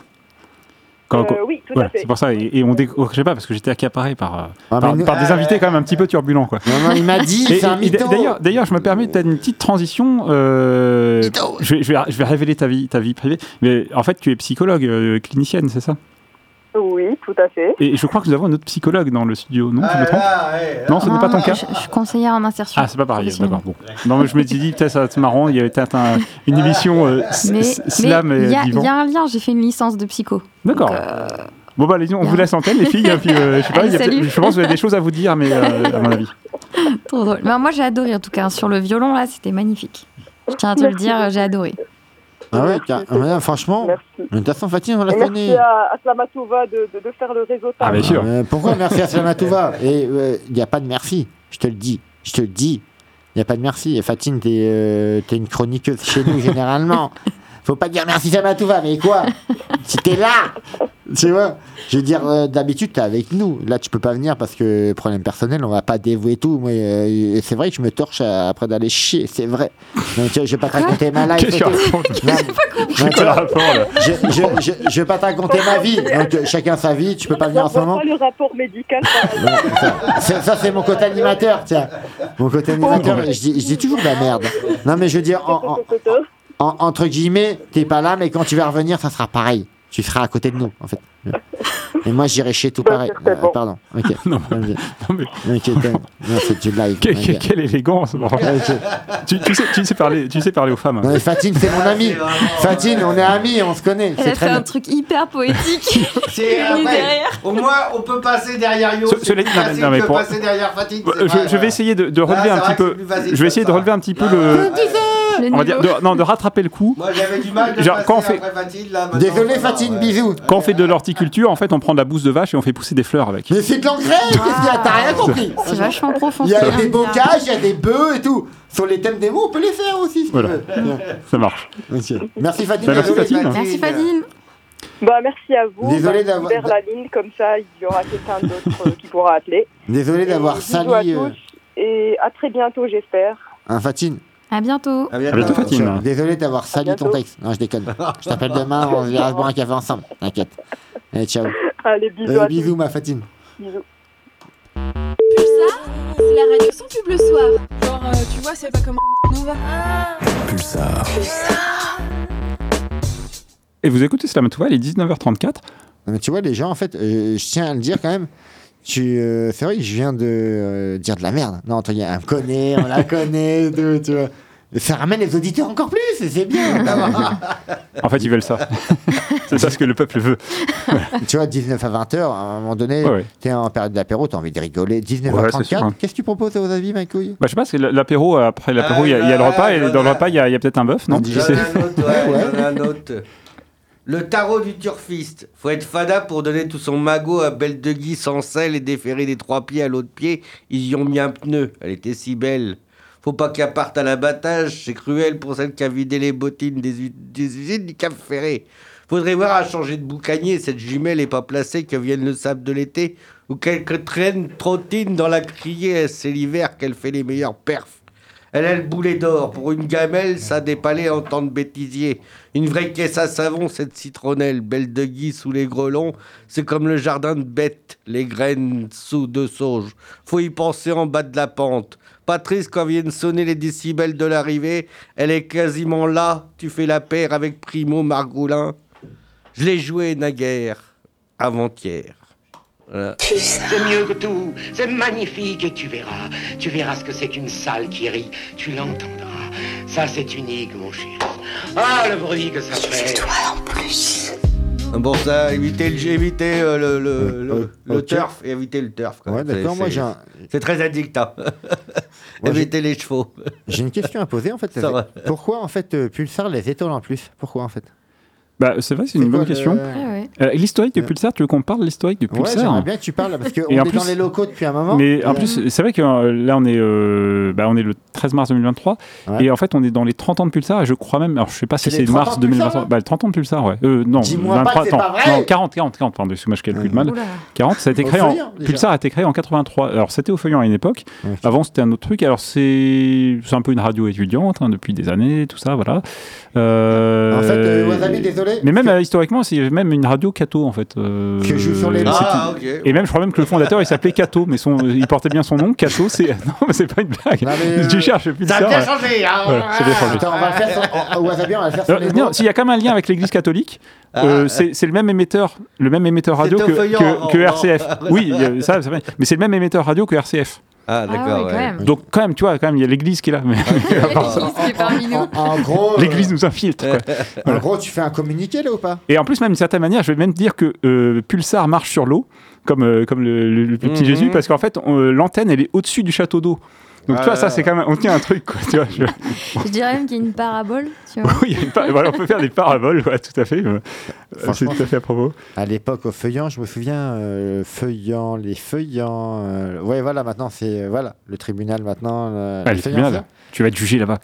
Quand- Euh, oui, tout à fait. C'est pour ça. Et, et on décrochait pas parce que j'étais accaparé par, Ah, par, mais nous- par des invités quand même un petit peu turbulents. Quoi. Non, non, il m'a dit, c'est un. D'ailleurs, d'ailleurs, je me permets peut-être une petite transition. euh, je, vais, je, vais, je vais révéler ta vie, ta vie privée. Mais en fait, tu es psychologue, euh, clinicienne, c'est ça? Oui, tout à fait. Et je crois que nous avons un autre psychologue dans le studio, non Je Ah, me trompe là, ouais, Non, ce n'est pas ton cas Je, je suis conseillère en insertion. Ah, c'est pas pareil, d'accord. Bon. Non, mais je me suis dit, peut-être ça va être marrant, il y avait peut-être un- une émission euh, Mais slam mais il et y, a- vivant. il y a un lien, j'ai fait une licence de psycho. D'accord. Euh, Bon, bah, on Bien. vous laisse l'antenne, les filles. puis, euh, je sais pas, Allez, a je pense que vous avez des choses à vous dire, mais euh, à mon avis. trop drôle. Mais moi, j'ai adoré en tout cas. Sur le violon, là, c'était magnifique. Je tiens à te le dire, j'ai adoré. Ah ouais, car- ah, franchement, Merci. de toute façon, Fatine, on la Et merci connaît. à, à Slamatouva de, de, de faire le réseautage. Ah, bien sûr. Euh, pourquoi merci à Slamatouva Et il n'y a pas de merci, je te le dis. Je te le dis. Il n'y a pas de merci. Et Fatine, t'es euh, t'es une chroniqueuse chez nous, généralement. Faut pas dire merci Slamatouva, mais quoi? Si t'es là Tu vois Je veux dire, euh, d'habitude, t'es avec nous. Là, tu peux pas venir parce que problème personnel, on va pas dévouer tout. Moi, euh, c'est vrai que je me torche après d'aller chier, c'est vrai. Donc, tu vois, je vais pas te raconter ma life. Qu'est-ce je, je, vais pas te raconter ma vie. Donc, euh, chacun sa vie. Tu peux pas venir en ce moment. pas le rapport médical. ça, ça, ça, c'est mon côté animateur, tiens. Mon côté animateur, je dis, je dis toujours de la merde. Non, mais je veux dire, en- en- en- entre guillemets, t'es pas là, mais quand tu vas revenir, ça sera pareil. Tu seras à côté de nous, en fait. Et moi, j'irai chez tout pareil. Euh, pardon. Ok. Non, Ok, t'as- non, c'est du live. Que- ok. que- Quelle élégance bon. tu, tu sais, tu, sais parler, tu sais parler aux femmes. hein. Non, mais Fatine, c'est mon ami. Fatine, on est amis, on se connaît. Elle a fait un truc hyper poétique. C'est derrière. Au moins, on peut passer derrière Yo. Ce- non, mais- non, mais pour- passer derrière Fatine. C'est je, vais essayer de, relever un petit peu. Je vais essayer de relever un petit peu le. On va dire, de, non, de rattraper le coup. Moi, j'avais du mal de Genre, quand on fait- Fatine, là. Désolé, Fatine, ouais. bisous. Quand on fait de l'horticulture, en fait, on prend de la bouse de vache et on fait pousser des fleurs avec. Mais c'est de l'engrais, qu'est-ce qu'il y a T'as rien compris. C'est vachement profond. Il y a des bocages, il y a des bœufs et tout. Sur les thèmes des mots, on peut les faire aussi. si Voilà. Ça marche. Merci Fatine. Bah, merci, désolé. Fatine. Merci Fadine. Bah, merci à vous. Désolé Bah, d'avoir- la ligne, comme ça, il y aura quelqu'un d'autre euh, qui pourra appeler. Désolé d'avoir sali à euh, tous et à très bientôt, j'espère. un Fatine. À bientôt. À À bientôt, Fatine. Désolé d'avoir sali ton texte. Non, je déconne. Je t'appelle demain, on ira se boire un café ensemble. T'inquiète. Allez, ciao. Allez, bisous Allez, bisous, ma Fatine. Bisous. Pulsar, c'est la radio sans pub le soir. Genre, euh, tu vois, c'est pas comme Nova. Pulsar. Et vous écoutez Slamatouva, il est 19h34. Non, mais tu vois, les gens, en fait, euh, je tiens à le dire quand même. Tu, euh, c'est vrai que je viens de euh, dire de la merde. Non, toi, il y a- on me connaît, on la connaît, tout, tu vois. Ça ramène les auditeurs encore plus, et c'est bien. En fait, ils veulent ça. c'est ça ce que le peuple veut. tu vois, 19 à 20 heures, à un moment donné, Ouais, ouais. t'es en période d'apéro, t'as envie de rigoler. 19 Ouais, à c'est 34, sûr, hein. qu'est-ce que tu proposes à vos avis, Mike Couille? Bah, je sais pas, c'est l'apéro, après l'apéro, il y, a- il y a le Ah, repas, et dans le repas, il y a, peut-être un bœuf, non? J'en sais. ai un autre, un autre. Le tarot du turfiste. Faut être fada pour donner tout son magot à Belle de Guy sans sel et déférer des trois pieds à l'autre pied. Ils y ont mis un pneu. Elle était si belle. Faut pas qu'elle parte à l'abattage. C'est cruel pour celle qui a vidé les bottines des, usines du Cap Ferré. Faudrait voir à changer de boucanier. Cette jumelle est pas placée que vienne le sable de l'été ou quelques traîne trottine dans la criée. C'est l'hiver qu'elle fait les meilleurs perfs. Elle a le boulet d'or. Pour une gamelle, ça dépalait en temps de bêtisier. Une vraie caisse à savon, cette citronnelle. Belle de Guy sous les grelons. C'est comme le jardin de bête, les graines sous de sauge. Faut y penser en bas de la pente. Pas triste quand viennent sonner les décibels de l'arrivée. Elle est quasiment là. Tu fais la paire avec Primo Margoulin. Je l'ai joué naguère, avant-hier. Voilà. C'est mieux que tout, c'est magnifique et tu verras, tu verras ce que c'est qu'une salle qui rit, tu l'entendras. Ça c'est unique mon chéri. Ah le bruit que ça fait. Toi en plus. Bon, ça, éviter le, éviter, euh, le, le, le, le ok. turf, éviter le turf. quoi. Ouais, d'accord, C'est- moi, c'est- j'ai un- C'est très. Moi, j'ai- éviter les chevaux. J'ai une question à poser, en fait. Pourquoi, en fait, euh, Pulsar les étoiles en plus? Pourquoi, en fait? Bah, c'est vrai, c'est une bonne quoi, question. le- Ouais, ouais. Euh, l'historique de Pulsar, tu veux qu'on parle de l'historique de Ouais, Pulsar j'aimerais bien que tu parles, parce qu'on est en dans plus- les locaux depuis un moment. Mais en Et- plus, c'est vrai que euh, là, on est, euh, bah, on est le 13 mars 2023. Ouais. Et en fait, on est dans les 30 ans de Pulsar. Et je crois même, alors je sais pas si C'est c'est les 30 ans mars de Pulsar, 2023. là Bah, le 30 ans de Pulsar, ouais. Euh, non, Dis-moi pas 23 que c'est ans. pas vrai Non, 40, 40, 40, pardon, excuse-moi, je calcule mal. Oula. 40, ça a été créé en. Pulsar a été créé en 83. Alors, c'était au Feuillon à une époque. Ok. Avant, c'était un autre truc. Alors, c'est c'est un peu une radio étudiante hein, depuis des années, tout ça, voilà. Euh, En fait, euh, désolé. Mais même parce euh, historiquement, c'est même une radio Cato en fait. euh, Que joue sur les- Ah. Et même, je crois même que le fondateur il s'appelait Cato, mais son, il portait bien son nom. Cato, c'est. Non, mais c'est pas une blague. mais, tu euh, cherches plus Ça a tard, bien changé, hein Ouais, c'est bien changé. Attends, on va le faire sur- au Wasabi, on va le faire sur Alors, les non, s'il y a quand même un lien avec l'Église catholique, euh, c'est c'est le même émetteur, le même émetteur radio que, que- que RCF. Oui, a- ça, c'est vrai. mais c'est le même émetteur radio que RCF. Ah, d'accord, ouais, quand même. Donc quand même, tu vois, quand même, il y a l'Église qui est là. mais- L'Église nous infiltre. quoi. en gros, tu fais un communiqué là ou pas? Et en plus, même d'une certaine manière, je vais même dire que euh, Pulsar marche sur l'eau, comme, euh, comme le, le- le petit Mhm. Jésus, parce qu'en fait, euh, l'antenne, elle est au-dessus du château d'eau. Donc, Ah tu vois, là ça, là. c'est quand même. On tient un truc, quoi. Tu vois, je- Je dirais même qu'il y a une parabole, tu vois. Oui, il y a une par- voilà, on peut faire des paraboles, ouais, tout à fait. euh, C'est tout à fait à propos. À l'époque, au feuillant, je me souviens, euh, feuillant, les feuillants. euh, ouais, voilà, maintenant, c'est. euh, voilà, le tribunal, maintenant. le- Ah, le tribunal, ça. tu vas être jugé là-bas.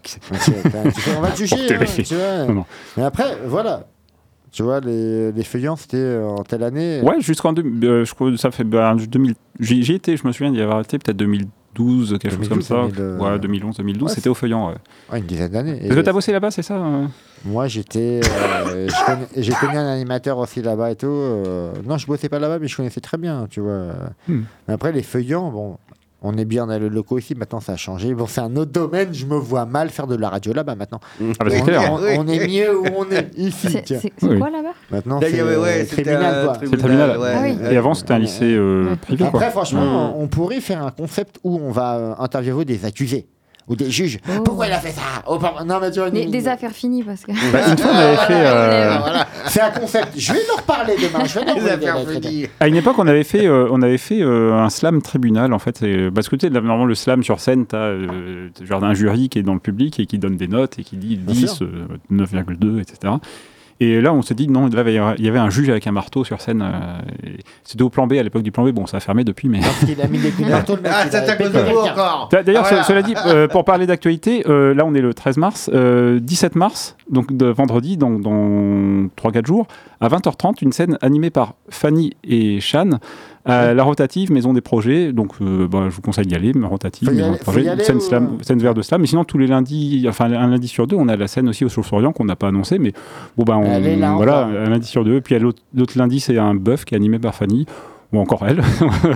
On va te juger, hein, méfaits. tu vois. Non, non. Mais après, voilà. Tu vois, les, les feuillants, c'était euh, en telle année Ouais, jusqu'en. deux- euh, je crois que ça fait. bah, 2000 J'y j'y étais, je me souviens d'y avoir été peut-être 2012, quelque chose comme 2012, ça. 2000, euh, Ouais, 2011, 2012, ouais, c'était au feuillant. ouais. Ouais, une dizaine d'années. Est-ce que t'as bossé là-bas, c'est ça euh Moi, j'étais. euh, J'ai connu un animateur aussi là-bas et tout. euh, non, je bossais pas là-bas, mais je connaissais très bien, tu vois. Hmm. Mais Après, les feuillants, bon, on est bien dans le locaux ici. Maintenant, ça a changé. Bon, c'est un autre domaine. Je me vois mal faire de la radio là-bas maintenant. Ah bah, c'est on, clair. est, on- on est mieux où on est ici. C'est tiens. c'est- c'est Oui. quoi là-bas? Maintenant, c'est avait- ouais, euh, c'était tribunal, quoi. C'est le tribunal. ouais. Ah oui. Et avant, c'était un lycée euh, privé, quoi. Après, franchement, Hmm. on pourrait faire un concept où on va euh, interviewer des accusés ou des juges. Oh. Pourquoi il a fait ça? Oh. Non, mais tu vois, des, affaires finies parce que. Bah, une fois, on avait fait. euh, Voilà. C'est un concept. Je vais leur reparler demain. Je vais leur affaires des finies. À une époque, on avait fait, euh, on avait fait euh, un slam tribunal, en fait. et- parce que tu sais, normalement, le slam sur scène, tu as genre un jury qui est dans le public et qui donne des notes et qui dit Bien 10, sûr. euh, 9,2, etc. Et là, on s'est dit, non, là, il y avait- un juge avec un marteau sur scène. euh, C'était au plan B, à l'époque du plan B. Bon, ça a fermé depuis, mais. Parce qu'il a mis des coups de marteau. Ah, il c'est a à cause pété de encore D'a- D'ailleurs, Ah, voilà. cela dit, euh, pour parler d'actualité, euh, là on est le 13 mars, euh, 17 mars, donc de vendredi, dans, dans 3-4 jours, à 20h30, une scène animée par Fanny et Shan, à la rotative Maison des Projets. Donc euh, bah, je vous conseille d'y aller, ma rotative Faut Maison des Projets, scène, ou- slam, scène vert de slam. Mais sinon, tous les lundis, enfin un lundi sur deux, on a la scène aussi au Chauve-Souriant qu'on n'a pas annoncé, mais bon, bah, on, là voilà, un lundi sur deux. Puis l'autre lundi, c'est un bœuf qui est animé par Fanny. Ou encore elle,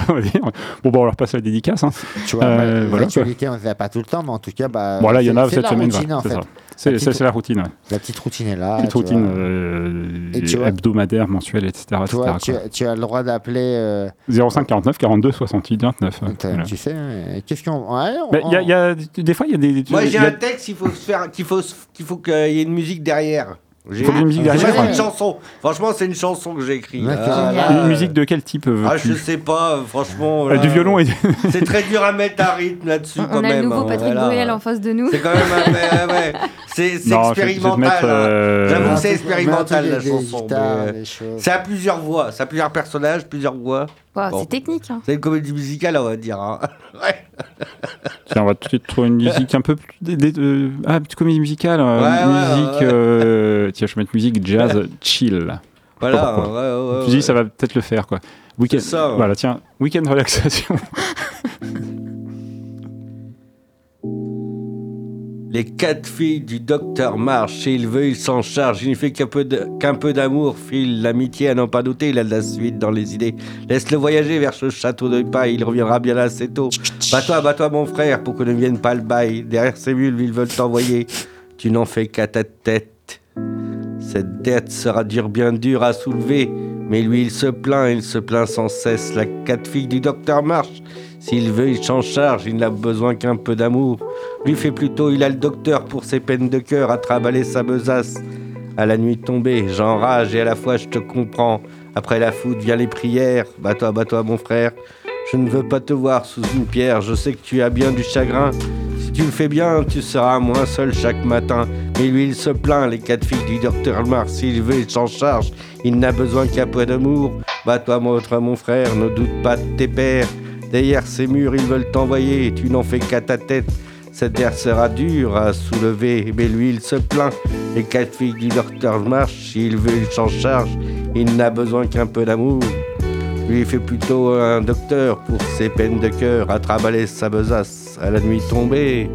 on va dire. Bon, bah, on leur passe la dédicace. hein. Tu vois, Euh, bah, voilà, l'actualité, on ne sait pas tout le temps, mais en tout cas, bah, Voilà, il y en a cette la semaine. routine, en c'est fait. C'est La c'est- petite- c'est la routine. ouais. La petite routine est là. Petite routine euh, Et tu vois- hebdomadaire, mensuelle, etc. tu, as- tu as le droit d'appeler. euh, 05 49 42 68 29. euh, t'as- voilà. Tu sais, hein, qu'est-ce qu'on. ouais, on- Mais il y a- il y a- des fois, il y a des. Moi, j'ai un texte, il faut se faire, qu'il faut, qu'il faut qu'il y ait une musique derrière. J'ai une musique Moi, derrière, c'est une chanson. Franchement, c'est une chanson que j'ai écrite. Ah, là, Une musique de quel type euh, Ah, je sais pas, franchement. Euh, là, Du violon et. C'est très dur à mettre un rythme là-dessus On, quand on a même. le nouveau hein, Patrick voilà. Bruel en face de nous. C'est quand même un. ouais, ouais. C'est expérimental. hein. euh, J'avoue que c'est expérimental la chanson. euh. C'est à plusieurs voix, c'est à plusieurs personnages, plusieurs voix. Wow, Bon. C'est technique. hein. C'est une comédie musicale, on va dire. hein. Ouais. Tiens, on va tout de suite trouver une musique un peu plus. euh, ah, petite comédie musicale. euh, Ouais, musique. ouais. euh, Tiens, je vais mettre musique jazz chill. Voilà, Je me ouais. suis dit, ça va peut-être le faire, quoi. Week-end. C'est ça, ouais. Voilà, tiens, week-end relaxation. Les quatre filles du docteur marchent, et il veut, il s'en charge. Il ne fait qu'un peu de- qu'un peu d'amour, file l'amitié à n'en pas douter. Il a de la suite dans les idées. Laisse-le voyager vers ce château de paille, il reviendra bien assez tôt. Bats-toi, bats-toi, mon frère, pour que ne vienne pas le bail. Derrière ces mules, ils veulent t'envoyer. Tu n'en fais qu'à ta tête. Cette dette sera dure, bien dure à soulever. Mais lui, il se plaint, il se plaint sans cesse. La quatre fille du docteur marche. S'il veut, il s'en charge, il n'a besoin qu'un peu d'amour. Lui fait plutôt, il a le docteur pour ses peines de cœur à travailler sa besace. À la nuit tombée, j'enrage et à la fois je te comprends. Après la foudre vient les prières. Bats-toi, bats-toi, mon frère. Je ne veux pas te voir sous une pierre. Je sais que tu as bien du chagrin. Tu le fais bien, tu seras moins seul chaque matin. Mais lui, il se plaint, les quatre filles du docteur Mars. S'il veut, il s'en charge. Il n'a besoin qu'un peu d'amour. Bats-toi, mon frère. Ne doute pas de tes pères. Derrière ces murs, ils veulent t'envoyer. Tu n'en fais qu'à ta tête. Cette terre sera dure à soulever, mais lui il se plaint. Les quatre filles du docteur marchent, s'il veut il s'en charge, il n'a besoin qu'un peu d'amour. Lui il fait plutôt un docteur pour ses peines de cœur, à travailler sa besace à la nuit tombée.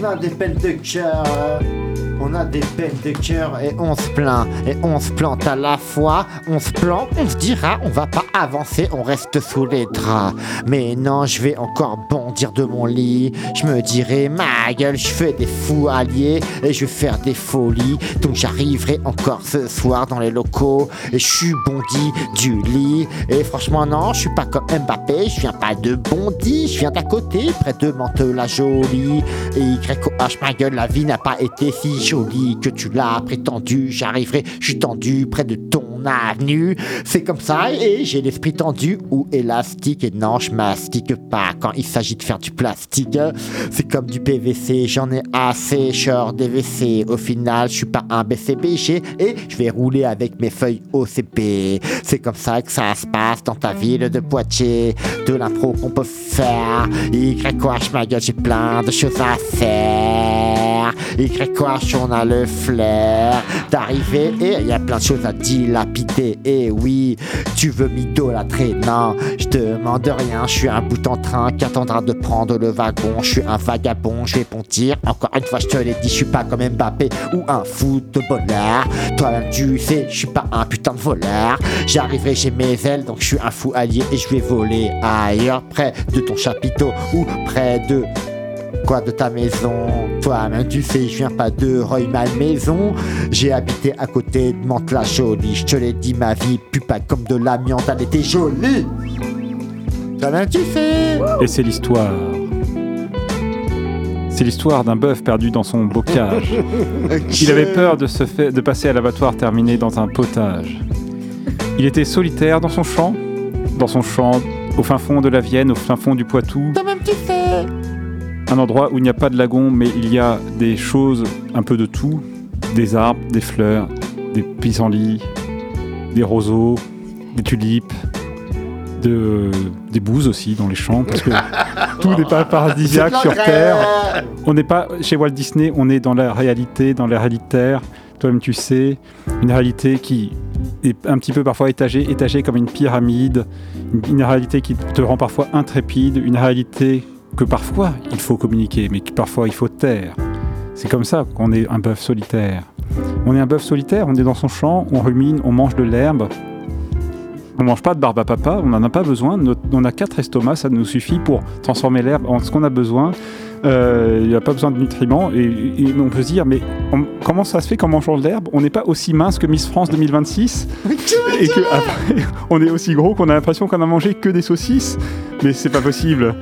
On a des peines de cœur. On a des peines de cœur et on se plaint. Et on se plante à la fois. On se plante, on se dira, on va pas avancer, on reste sous les draps. Mais non, je vais encore bondir de mon lit. Je me dirai, ma gueule, je fais des fous alliés et je vais faire des folies. Donc j'arriverai encore ce soir dans les locaux et je suis bondi du lit. Et franchement, non, je suis pas comme Mbappé, je viens pas de Bondy, je viens d'à côté, près de Mantes la jolie. Et YOH, ma gueule, la vie n'a pas été si jolie que tu l'as prétendu. J'arriverai, je suis tendu près de ton avenue. C'est comme ça et j'ai l'esprit tendu ou élastique. Et non, je mastique pas quand il s'agit de faire du plastique. C'est comme du PVC, j'en ai assez, des WC. Au final, je suis pas un BCBG et je vais rouler avec mes feuilles OCP. C'est comme ça que ça se passe dans ta ville de Poitiers. De l'impro qu'on peut faire. YOH, ma gueule, j'ai plein de choses à faire. YOH, on a le flair d'arriver et il y a plein de choses à dilapider. Et oui, tu veux m'idolâtrer, non, je demande rien. Je suis un bout en train qui attendra de prendre le wagon. Je suis un vagabond, je vais pontir. Encore une fois, je te l'ai dit, je suis pas comme Mbappé ou un footballeur. Toi-même, tu sais, je suis pas un putain de voleur. J'arriverai, j'ai mes ailes, donc je suis un fou allié et je vais voler ailleurs, près de ton chapiteau ou près de quoi de ta maison? Toi-même tu sais, je viens pas de Roy maison J'ai habité à côté de Mantes-la Jolie. Je te l'ai dit, ma vie pue pas comme de l'amiante, elle était jolie. Toi-même tu sais. Et c'est l'histoire. C'est l'histoire d'un bœuf perdu dans son bocage. Il avait peur de, se fait, de passer à l'abattoir terminé dans un potage. Il était solitaire dans son champ, dans son champ, au fin fond de la Vienne, au fin fond du Poitou. Toi-même tu sais. Un endroit où il n'y a pas de lagon, mais il y a des choses, un peu de tout. Des arbres, des fleurs, des pissenlits, des roseaux, des tulipes, de, des bouses aussi dans les champs, parce que tout n'est pas paradisiaque sur. Terre. On n'est pas chez Walt Disney, on est dans la réalité, dans la réalité. Toi-même, tu sais, une réalité qui est un petit peu parfois étagée, étagée comme une pyramide, une, une réalité qui te rend parfois intrépide, une réalité que parfois il faut communiquer, mais que parfois il faut taire. C'est comme ça qu'on est un bœuf solitaire. On est un bœuf solitaire, on est dans son champ, on rumine, on mange de l'herbe. On mange pas de barbe à papa, on n'en a pas besoin. On a quatre estomacs, ça nous suffit pour transformer l'herbe en ce qu'on a besoin. Euh, Il n'y a pas besoin de nutriments. Et, et on peut se dire, mais on- comment ça se fait qu'en mangeant de l'herbe, on n'est pas aussi mince que Miss France 2026 et que après, on est aussi gros qu'on a l'impression qu'on a mangé que des saucisses Mais c'est pas possible.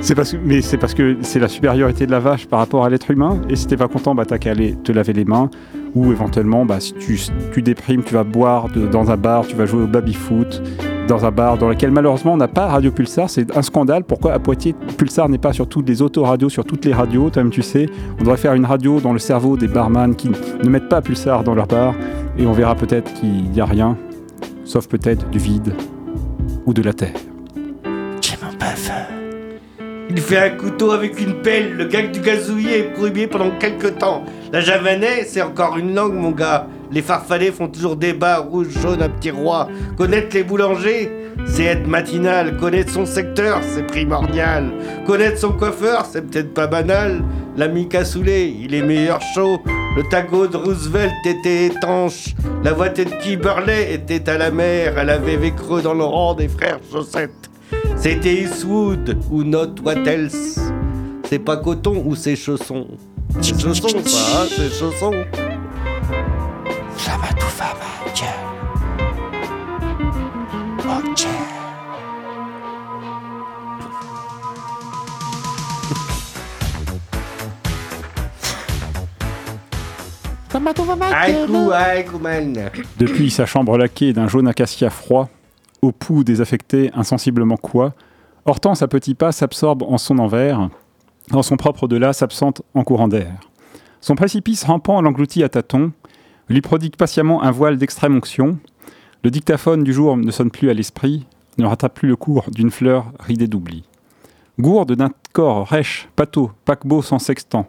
C'est parce que, mais c'est parce que c'est la supériorité de la vache par rapport à l'être humain. Et si t'es pas content, bah t'as qu'à aller te laver les mains. Ou éventuellement, bah, si tu, tu déprimes, tu vas boire de- dans un bar, tu vas jouer au baby-foot dans un bar dans lequel malheureusement on n'a pas Radio Pulsar. C'est un scandale. Pourquoi à Poitiers, Pulsar n'est pas sur toutes les autoradios, sur toutes les radios Toi-même, tu sais, on devrait faire une radio dans le cerveau des barman qui ne mettent pas Pulsar dans leur bar. Et on verra peut-être qu'il n'y a rien, sauf peut-être du vide ou de la terre. J'ai mon bœuf. Il fait un couteau avec une pelle, le gag du gazouillet est prohibé pendant quelques temps. La javanais, c'est encore une langue, mon gars. Les farfadets font toujours débat, rouge, jaune, un petit roi. Connaître les boulangers, c'est être matinal. Connaître son secteur, c'est primordial. Connaître son coiffeur, c'est peut-être pas banal. L'ami cassoulet, il est meilleur chaud. Le tagot de Roosevelt était étanche. La voiture de Kimberley était à la mer. Elle avait des creux dans le des frères chaussettes. C'était Eastwood ou Not What Else. C'est pas coton ou c'est chaussons C'est chaussons, ça, hein, c'est chaussons. Depuis sa chambre laquée d'un jaune acacia froid, au pouls désaffecté, insensiblement quoi, Hortense à petits pas s'absorbe en son envers, dans son propre delà s'absente en courant d'air. Son précipice rampant l'engloutit à tâtons, lui prodigue patiemment un voile d'extrême onction. Le dictaphone du jour ne sonne plus à l'esprit, ne rattrape plus le cours d'une fleur ridée d'oubli. Gourde d'un corps rêche, pâteau, paquebot sans sextant.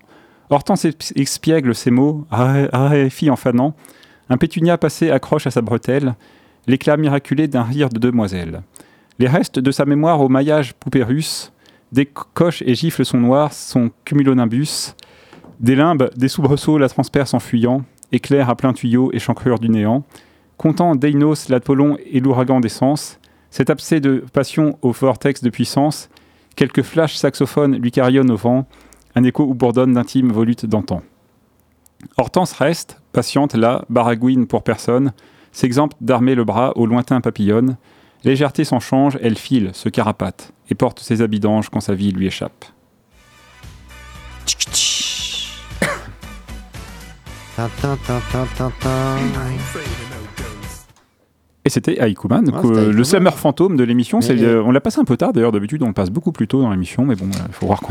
Hortense ex- expiègle ses mots, raré- raréfie en fanant. Un pétunia passé accroche à sa bretelle, l'éclat miraculé d'un rire de demoiselle. Les restes de sa mémoire au maillage poupée russe, décoche et gifle son noir, son cumulonimbus. Des limbes, des soubresauts la transpercent en fuyant, éclairs à plein tuyau et chancrure du néant. Comptant Deinos, l'Apollon et l'ouragan des sens, cet abcès de passion au vortex de puissance, quelques flashs saxophones lui carillonnent au vent, un écho où bourdonne d'intimes volutes d'antan. Hortense reste, patiente là, baragouine pour personne, s'exempte d'armer le bras au lointain papillonne. Légèreté s'en change, elle file, se carapate, et porte ses habits d'ange quand sa vie lui échappe. Et c'était Aikuman, Ouais, le slammer fantôme de l'émission. Le- on l'a passé un peu tard d'ailleurs, d'habitude on le passe beaucoup plus tôt dans l'émission, mais bon, il faut voir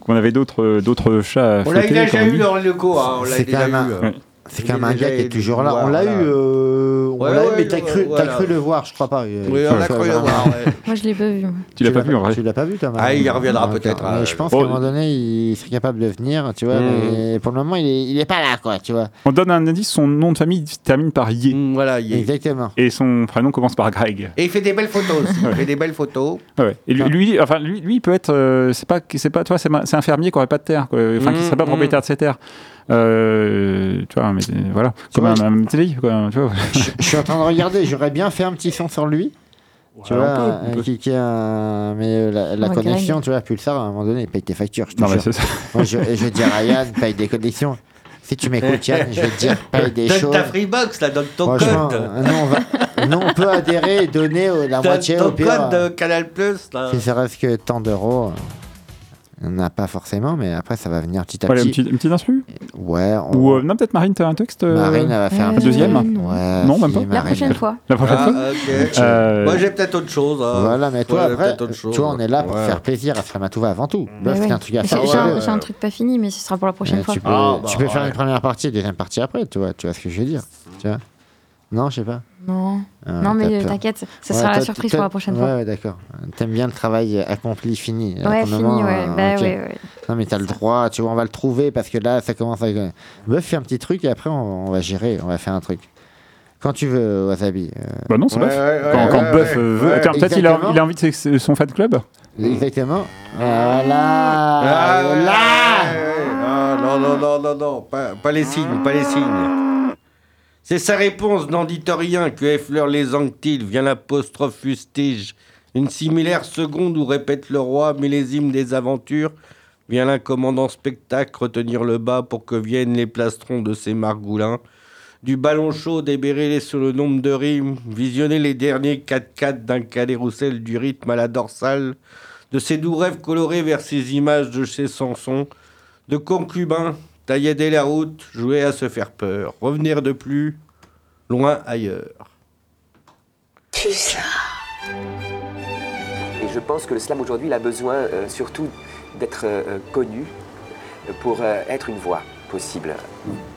qu'on avait d'autres chats à On l'a fouetter, déjà eu dans le co, hein, on l'a déjà eu. euh. C'est quand même un est gars qui est toujours là. voir, On l'a eu, euh, on Ouais, l'a eu, ouais, mais t'as cru, t'as voilà. cru le voir, je crois pas. Oui, on a cru le voir. Moi, je l'ai pas vu. Tu l'as pas vu en vrai Tu l'as pas vu, Thomas Ah, il reviendra d'accord. peut-être, Mais euh, je pense bon, qu'à un moment donné, il serait capable de venir, tu vois. Mm. Mais pour le moment, il est, il est pas là, quoi, tu vois. On donne un indice, son nom de famille termine par Yé. Mm, Voilà, il est- Exactement. Et son prénom commence par Greg. Et il fait des belles photos aussi. Il fait des belles photos. Ah ouais. Et lui, lui, enfin, lui, lui, il peut être. euh, c'est pas, c'est pas, toi, c'est un fermier qui aurait pas de terre, quoi. Enfin, qui Mm, serait pas propriétaire de ses terres. Euh, tu vois, mais euh, voilà, comme un, un télé, quoi. Tu vois. Je je suis en train de regarder, j'aurais bien fait un petit son sur lui. Tu Ouais, vois, on peut, on euh, peut. qui, qui a mais la, la Ouais, connexion, tu vois, Pulsar, à un moment donné, il paye tes factures. Je te Non, mais jure. c'est ça. Moi, je, je dis à Ryan, paye des connexions. Si tu m'écoutes, Yann, je vais te dire, paye des Donne choses. ta Freebox, là, donne ton Franchement, code. nous, on va, nous, on peut adhérer et donner la Donne moitié ton au pire. code de Canal Plus, là. Si ça reste que tant d'euros, euh, on n'a pas forcément, mais après, ça va venir petit à une petit. une petite instru Ouais, on... Ou euh, non, peut-être Marine, t'as un texte euh, Marine, elle va faire euh, un deuxième non. Ouais, Non, si, même pas. La prochaine fois. La prochaine Ah, fois ok. Euh, Moi, j'ai peut-être autre chose. hein. Voilà, mais toi, Ouais, j'ai après, chose. tu on est là pour Ouais. faire plaisir à Slamatouva avant tout. C'est un truc à faire. J'ai j'ai un, j'ai truc pas fini, mais ce sera pour la prochaine Mais fois. tu peux, Ah, bah, tu peux faire une première partie et deuxième partie après, tu vois, tu vois ce que je veux dire. Tu vois Non, je sais pas. Non, Ah, non mais euh, t'inquiète, ce Ouais, sera la surprise pour la prochaine ouais, fois. Ouais, d'accord. T'aimes bien le travail accompli, fini. Ouais, fini, moment, ouais. euh, Bah ouais, ouais. Non, mais t'as le droit, tu vois, on va le trouver parce que là, ça commence à. Bœuf fait un petit truc et après, on, on va gérer, on va faire un truc. Quand tu veux, Wasabi. euh, Bah non, c'est Ouais, Buff. ouais, Quand, ouais, quand ouais, Buff ouais. euh, veut. Ouais, Attends, peut-être il il a envie de son fan club Exactement. Voilà. Ah, ouais, Voilà. ouais, ouais. Ah, non, non, non, non, non, pas, pas les signes, pas les signes. C'est sa réponse, n'en dites rien, que effleure les anctiles, vient l'apostrophe fustige. Une similaire seconde où répète le roi, millésime des aventures, vient l'incommandant spectacle retenir le bas pour que viennent les plastrons de ces margoulins. Du ballon chaud débérélé sur le nombre de rimes, visionner les derniers 4-4 d'un cadet roussel du rythme à la dorsale, de ces doux rêves colorés vers ces images de chez Samson, de concubins, taillader la route, jouer à se faire peur, revenir de plus, loin ailleurs. Et je pense que le slam aujourd'hui, il a besoin euh, surtout d'être euh, euh, connu pour euh, être une voie possible.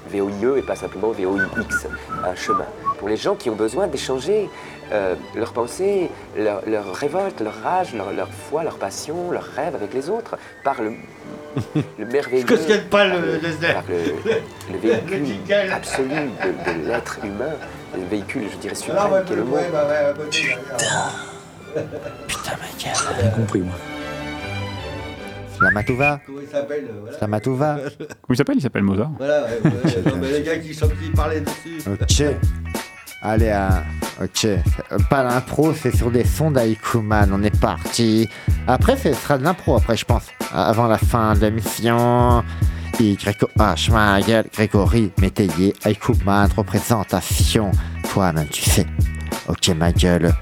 VOIE et pas simplement VOIX, un chemin. Pour les gens qui ont besoin d'échanger euh, leurs pensées, leur, leur révolte, leur rage, leur, leur foi, leur passion, leurs rêves avec les autres, par le, le merveilleux. Je cautionne pas le- le- par le, le véhicule absolu de, de l'être humain, le véhicule, je dirais, suprême, qui est le mot. Rien compris, moi. Slamatouva. Comment il s'appelle euh, voilà. Slamatouva. Comment il s'appelle? Il s'appelle Mozart. Voilà, ouais, ouais, non, mais les gars qui, sont, qui parlaient dessus. Ok. Allez, à... ok. Pas l'impro, c'est sur des sons d'Aikuman. On est parti. Après, ce sera de l'impro, après, je pense. Avant la fin de l'émission. Y, H, ma gueule, Grégory, métayer, Aikuman, représentation. Toi-même, tu sais. Ok, ma gueule.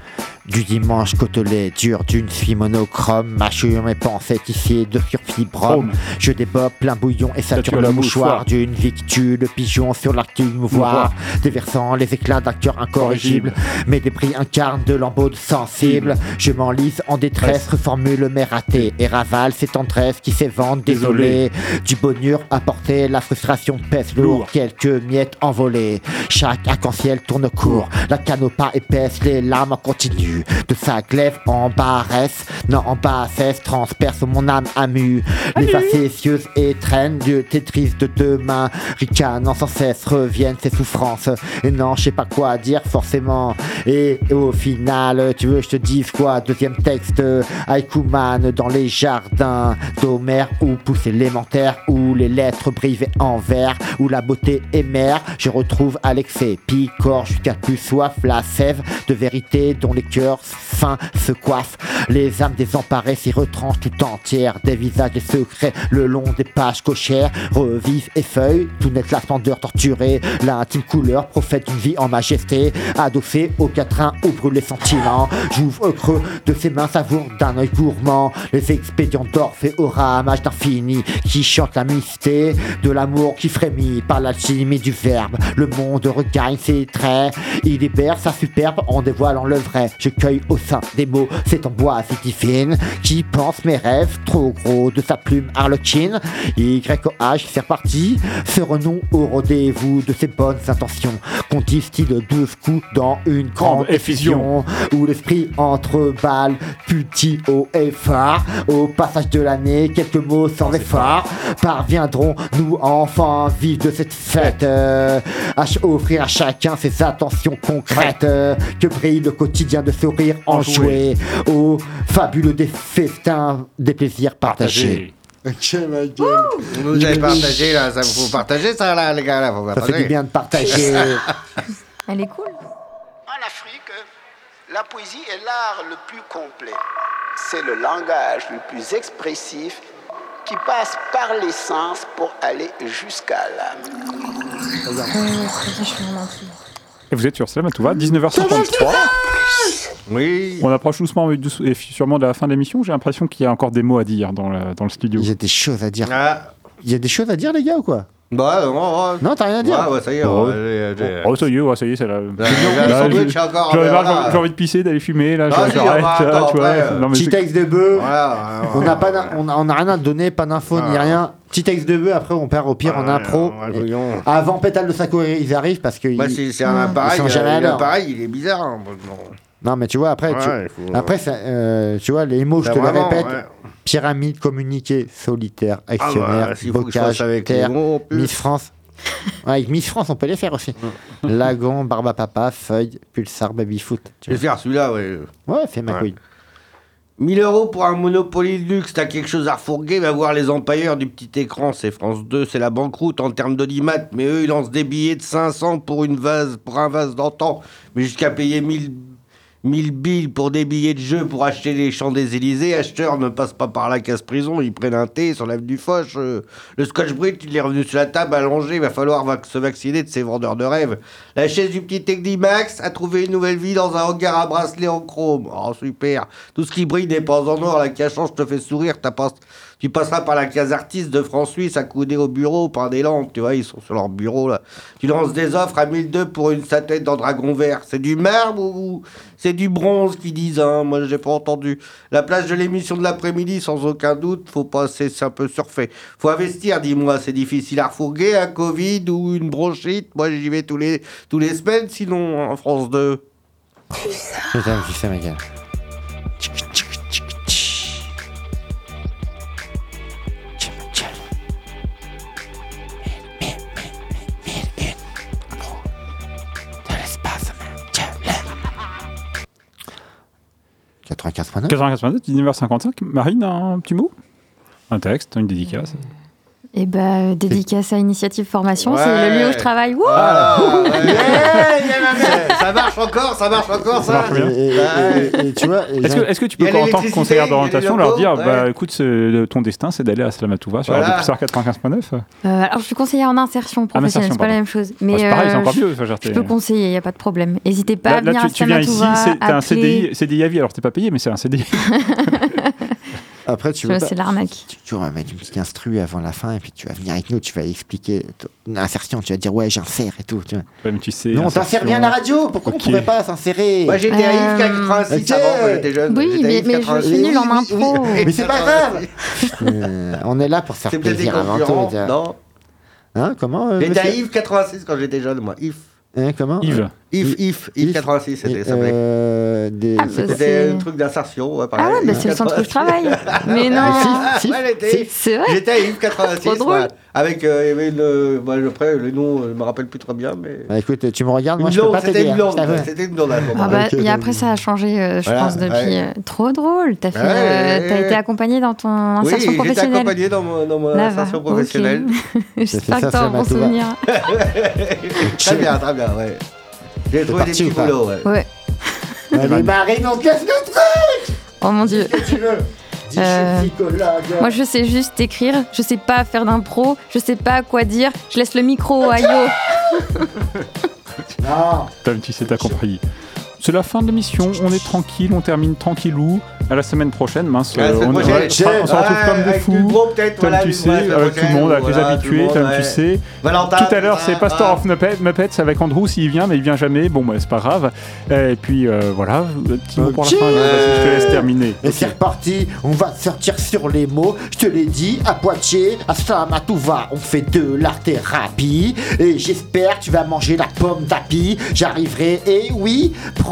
Du dimanche côtelé, dur d'une suie monochrome, mâchure mes pensées tissées de surfibrom. Je déboppe plein bouillon et sature le mouchoir d'une victue, le pigeon sur l'actu mouvoir, déversant les éclats d'un cœur incorrigible. Mes débris incarnent de lambeaux sensibles. Je m'enlise en détresse, reformule mes ratés et ravale ces tendresses qui s'éventent, désolé. Du bonheur apporté, la frustration pèse lourd, quelques miettes envolées. Chaque arc-en-ciel tourne court, la canopa épaisse, les larmes en continu. Vue de sa glaive en baresse, non en bassesse, transperce mon âme amue. Les facétieuses étrennes du Tetris de demain, ricanant sans cesse, reviennent ses souffrances. Et non, je sais pas quoi dire forcément. Et au final, tu veux, je te dise quoi? Deuxième texte, Aikuman dans les jardins d'Homère, où pousse élémentaire, où les lettres brivent en vert, où la beauté est mère. Je retrouve l'excès, picor jusqu'à plus soif, la sève de vérité dont les cœurs fins se coiffent. Les âmes désemparées s'y retranchent tout entières, des visages et secrets le long des pages cochères, revivent et feuilles, tout net la splendeur torturée, l'intime couleur prophète d'une vie en majesté, adossé au quatrain où les sentiments. J'ouvre au creux de ses mains, savoure d'un œil gourmand, les expédients d'Orphée au ramage d'infini, qui chante la mystère de l'amour qui frémit par l'alchimie du verbe. Le monde regagne ses traits, il libère sa superbe en dévoilant le vrai. Cueille au sein des mots cette amboise divine qui pense mes rêves trop gros de sa plume harlequine. YOH faire partie, ce renom au rendez-vous de ses bonnes intentions qu'on distille de coups dans une grande effusion. où l'esprit entre balles, petit haut et phare. Au passage de l'année, quelques mots sans effort parviendront nous enfin vivre de cette fête. Euh, à offrir à chacun ses attentions concrètes. Euh, que brille le quotidien de sourire enjoué au fabuleux des festins des plaisirs partagés. Ok, ma gueule. Vous avez partagé là, ça faut partager ça là, les gars, là, faut Ça partager. fait du bien de partager. Elle est cool. En Afrique, la poésie est l'art le plus complet. C'est le langage le plus expressif qui passe par les sens pour aller jusqu'à l'âme. Et vous êtes sur Slamatouva, 19h53. Oui. On approche doucement et sûrement de la fin de l'émission. J'ai l'impression qu'il y a encore des mots à dire dans le, dans le studio. Il y a des choses à dire. Ah. Il y a des choses à dire, les gars, ou quoi? Bah, non, non, Non, t'as rien à dire Ouais, ouais, ça y est, Oh. va aller- Oh, ça y est, ouais, ça y est, c'est la. Là, voilà. j'ai- envie de pisser, d'aller fumer, là, Vas-y, j'arrête, va- là, tu vois. après, Non, mais Petit texte de bœuf. Voilà, On n'a pas, d'in- on a, on a rien à donner, pas d'infos ni Ah. rien. Petit texte de bœuf, après on perd au pire en impro. ouais, voyons. Avant Pétale de Sako, ils arrivent parce que. Bah, ils- c'est un appareil, Ils sont jamais euh, à l'heure. l'appareil, il est bizarre. hein, non. Mais tu vois, après, tu, Ouais, il faut- après ça, euh, tu vois, les mots, je Bah, te vraiment, répète ouais. pyramide, communiqué, solitaire, actionnaire, bah, que je bocage, avec terre, mots. Miss France. Ouais, avec Miss France, on peut les faire aussi. Lagon, Barbapapa, Feuille, Pulsar, Babyfoot. Je vais faire celui-là, ouais. Ouais, fais ma couille. 1000 euros pour un Monopoly de luxe, t'as quelque chose à refourguer, va voir les empailleurs du petit écran, c'est France 2, c'est la banqueroute en termes d'audimat, mais eux ils lancent des billets de 500 pour, une vase, pour un vase d'antan, mais jusqu'à payer 1000, 1000 billes pour des billets de jeu pour acheter les champs des Élysées, acheteurs ne passent pas par la casse-prison, ils prennent un thé sur l'avenue Foch, euh, le scotch brut il est revenu sur la table allongé, il va falloir se vacciner de ces vendeurs de rêves. La chaise du petit Technimax a trouvé une nouvelle vie dans un hangar à bracelet en chrome, oh super, tout ce qui brille n'est pas en or, la cachance te fait sourire, t'as pas- tu passeras par la case artiste de France Suisse accoudée au bureau par des lampes, tu vois, ils sont sur leur bureau là. Tu lances des offres à 1002 pour une statuette en dragon vert. C'est du marbre ou c'est du bronze qu'ils disent, hein? Moi j'ai pas entendu. La plage de l'émission de l'après-midi, sans aucun doute, faut pas, c'est un peu surfait. Faut investir, dis-moi, c'est difficile à refourguer, un Covid ou une bronchite? Moi j'y vais tous les, tous les semaines, sinon en France 2. Putain, je sais, ma gueule. 95.9 99, 19h55. Marine, un petit mot? Un texte, une dédicace Et bah, euh, dédicace à Initiative Formation, Ouais. c'est le lieu où je travaille. Wouh Ah, ouais. ça marche encore, ça marche encore, ça. marche bien. Et, et- et- et tu vois, et Est-ce que, tu peux, en tant que conseillère d'orientation, leur dire ouais. bah, écoute, ton destin, c'est d'aller à Slamatouva sur Voilà. Pulsar 95.9 Euh, alors, je suis conseillère en insertion professionnelle, insertion, c'est pas la même chose. Mais c'est pareil, c'est euh, encore je- mieux, Je peux conseiller, il n'y a pas de problème. N'hésitez pas Là, à là, venir tu, à tu viens ici, t'as un CDI, CDI à vie, alors t'es pas payé, mais c'est un CDI. Après, tu veux c'est l'arnaque. Tu, tu vas mettre une petite instru avant la fin et puis tu vas venir avec nous, tu vas expliquer ton- une insertion, tu vas dire ouais, j'insère et tout. Tu vois. Ouais, mais tu sais. non, on insertion. t'insère bien à la radio, pourquoi Ok. on pourrait pas s'insérer? Moi j'étais à Yves 86 Ok. avant quand j'étais jeune. Oui, mais, mais je 86. suis nulle en impro. Mais c'est pas grave Euh, On est là pour se faire plaisir avant tout. non? Hein, comment euh, J'étais à Yves 86 quand j'étais jeune, moi. Yves. Hein, comment? Yves. Yves, Yves, Yves 86, c'était ça. Euh, euh, des. Ah, bah, C'était un truc d'insertion. Ouais, Ah ouais, bah, c'est le centre où je travaille. Mais non. Ah, Si, si, ouais. J'étais à Yves 86. Trop drôle. ouais. Avec, euh, il y avait une, euh, bah, après, le nom, je me rappelle plus très bien, mais. Bah, écoute, tu me regardes, moi Une je peux pas c'était t'aider. une hein, blonde. C'était une blonde Ah bah, et après ça a changé, euh, je Voilà, pense, depuis. ouais. euh, trop drôle. T'as fait, Ouais, euh, ouais, t'as ouais. été accompagné dans ton Oui, insertion j'étais professionnelle. accompagné dans mon, dans mon insertion professionnelle. J'espère ça, que t'as ça un bon souvenir. très bien, très bien, ouais. J'ai trouvé des petits boulots, ouais. Allez, Marine, on casse le truc Oh mon dieu. Qu'est-ce que tu veux Euh. Moi, je sais juste écrire, je sais pas faire d'impro, je sais pas quoi dire, je laisse le micro à Yo. Non Tom, tu sais, t'as compris. C'est la fin de l'émission, on est tranquille, on termine tranquillou. À la semaine prochaine, mince, À euh, semaine on, ouais, on se retrouve Ouais, comme des tout fous. voilà, tu ouais, sais, avec tout le monde, avec les voilà, tout le habitués, ouais. tu sais. Valentin, Tout à l'heure, tout c'est Pastor of Muppets, Muppets avec Andrew s'il vient, mais il vient jamais. Bon, bah, c'est pas grave. Et puis euh, voilà, petit mot pour la fin. Je te laisse terminer. Et c'est reparti, on va sortir sur les mots. Je te l'ai dit, à Poitiers, à Samatouva, on fait de l'art thérapie. Et j'espère que tu vas manger la pomme d'api. J'arriverai, et oui, prends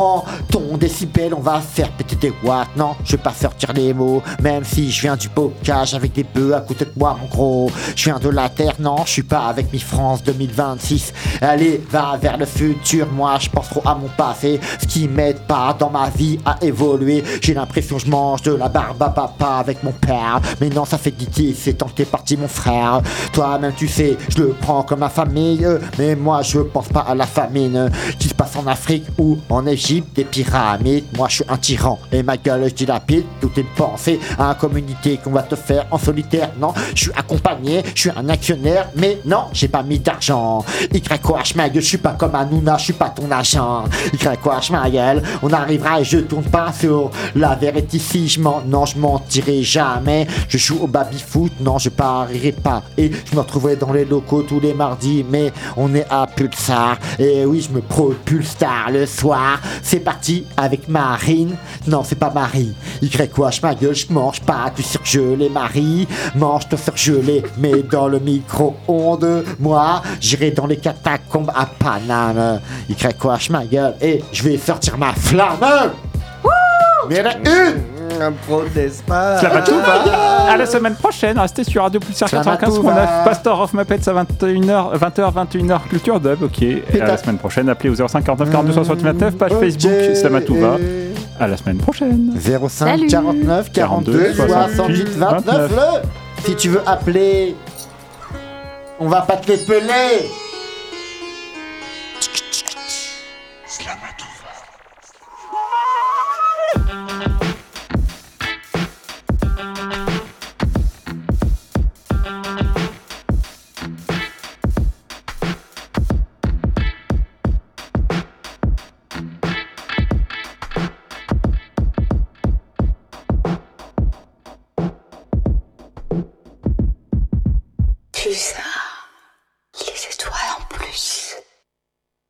ton décibel, on va faire péter des watts. Non, je vais pas sortir les mots, même si je viens du bocage avec des bœufs à côté de moi, mon gros. Je viens de la terre, non, je suis pas avec mi France 2026. Allez, va vers le futur, moi je pense trop à mon passé, ce qui m'aide pas dans ma vie à évoluer. J'ai l'impression je mange de la barbe à papa avec mon père. Mais non, ça fait guider, c'est tant que t'es parti, mon frère. Toi-même, tu sais, je le prends comme ma famille, mais moi je pense pas à la famine passe en Afrique ou en Égypte, des pyramides. Moi je suis un tyran et ma gueule je dilapide toutes tes pensées à une communauté qu'on va te faire en solitaire. Non, je suis accompagné, je suis un actionnaire, mais non, j'ai pas mis d'argent. YOH ma gueule, je suis pas comme Hanouna, je suis pas ton agent. YOH ma gueule, on arrivera et je tourne pas sur la vérité si je mens. Non, je mentirai jamais. Je joue au baby foot, non, je parierai pas. Et je me retrouverai dans les locaux tous les mardis, mais on est à Pulsar. Et oui, je me propulse tard le soir. C'est parti avec Marine. Non, c'est pas Marie. YOH ma gueule, je mange pas du surgelé, Marie. Mange ton surgelé, mais dans le micro-ondes. Moi, j'irai dans les catacombes à Paname. YOH ma gueule, et je vais sortir ma flamme. Mais il y en a une Un proteste pas. Slamatouva. À la semaine prochaine, restez sur Radio Pulsar 95.9, Slamatouva. Pastor of Muppets à 21h, 20h, 21h, Culture Dub, ok. Et à la semaine prochaine, appelez au 05 49 42 69, page Ok. Facebook Slamatouva. À la semaine prochaine. 05 Salut. 49 42 68 29 le Si tu veux appeler, on va pas te les peler.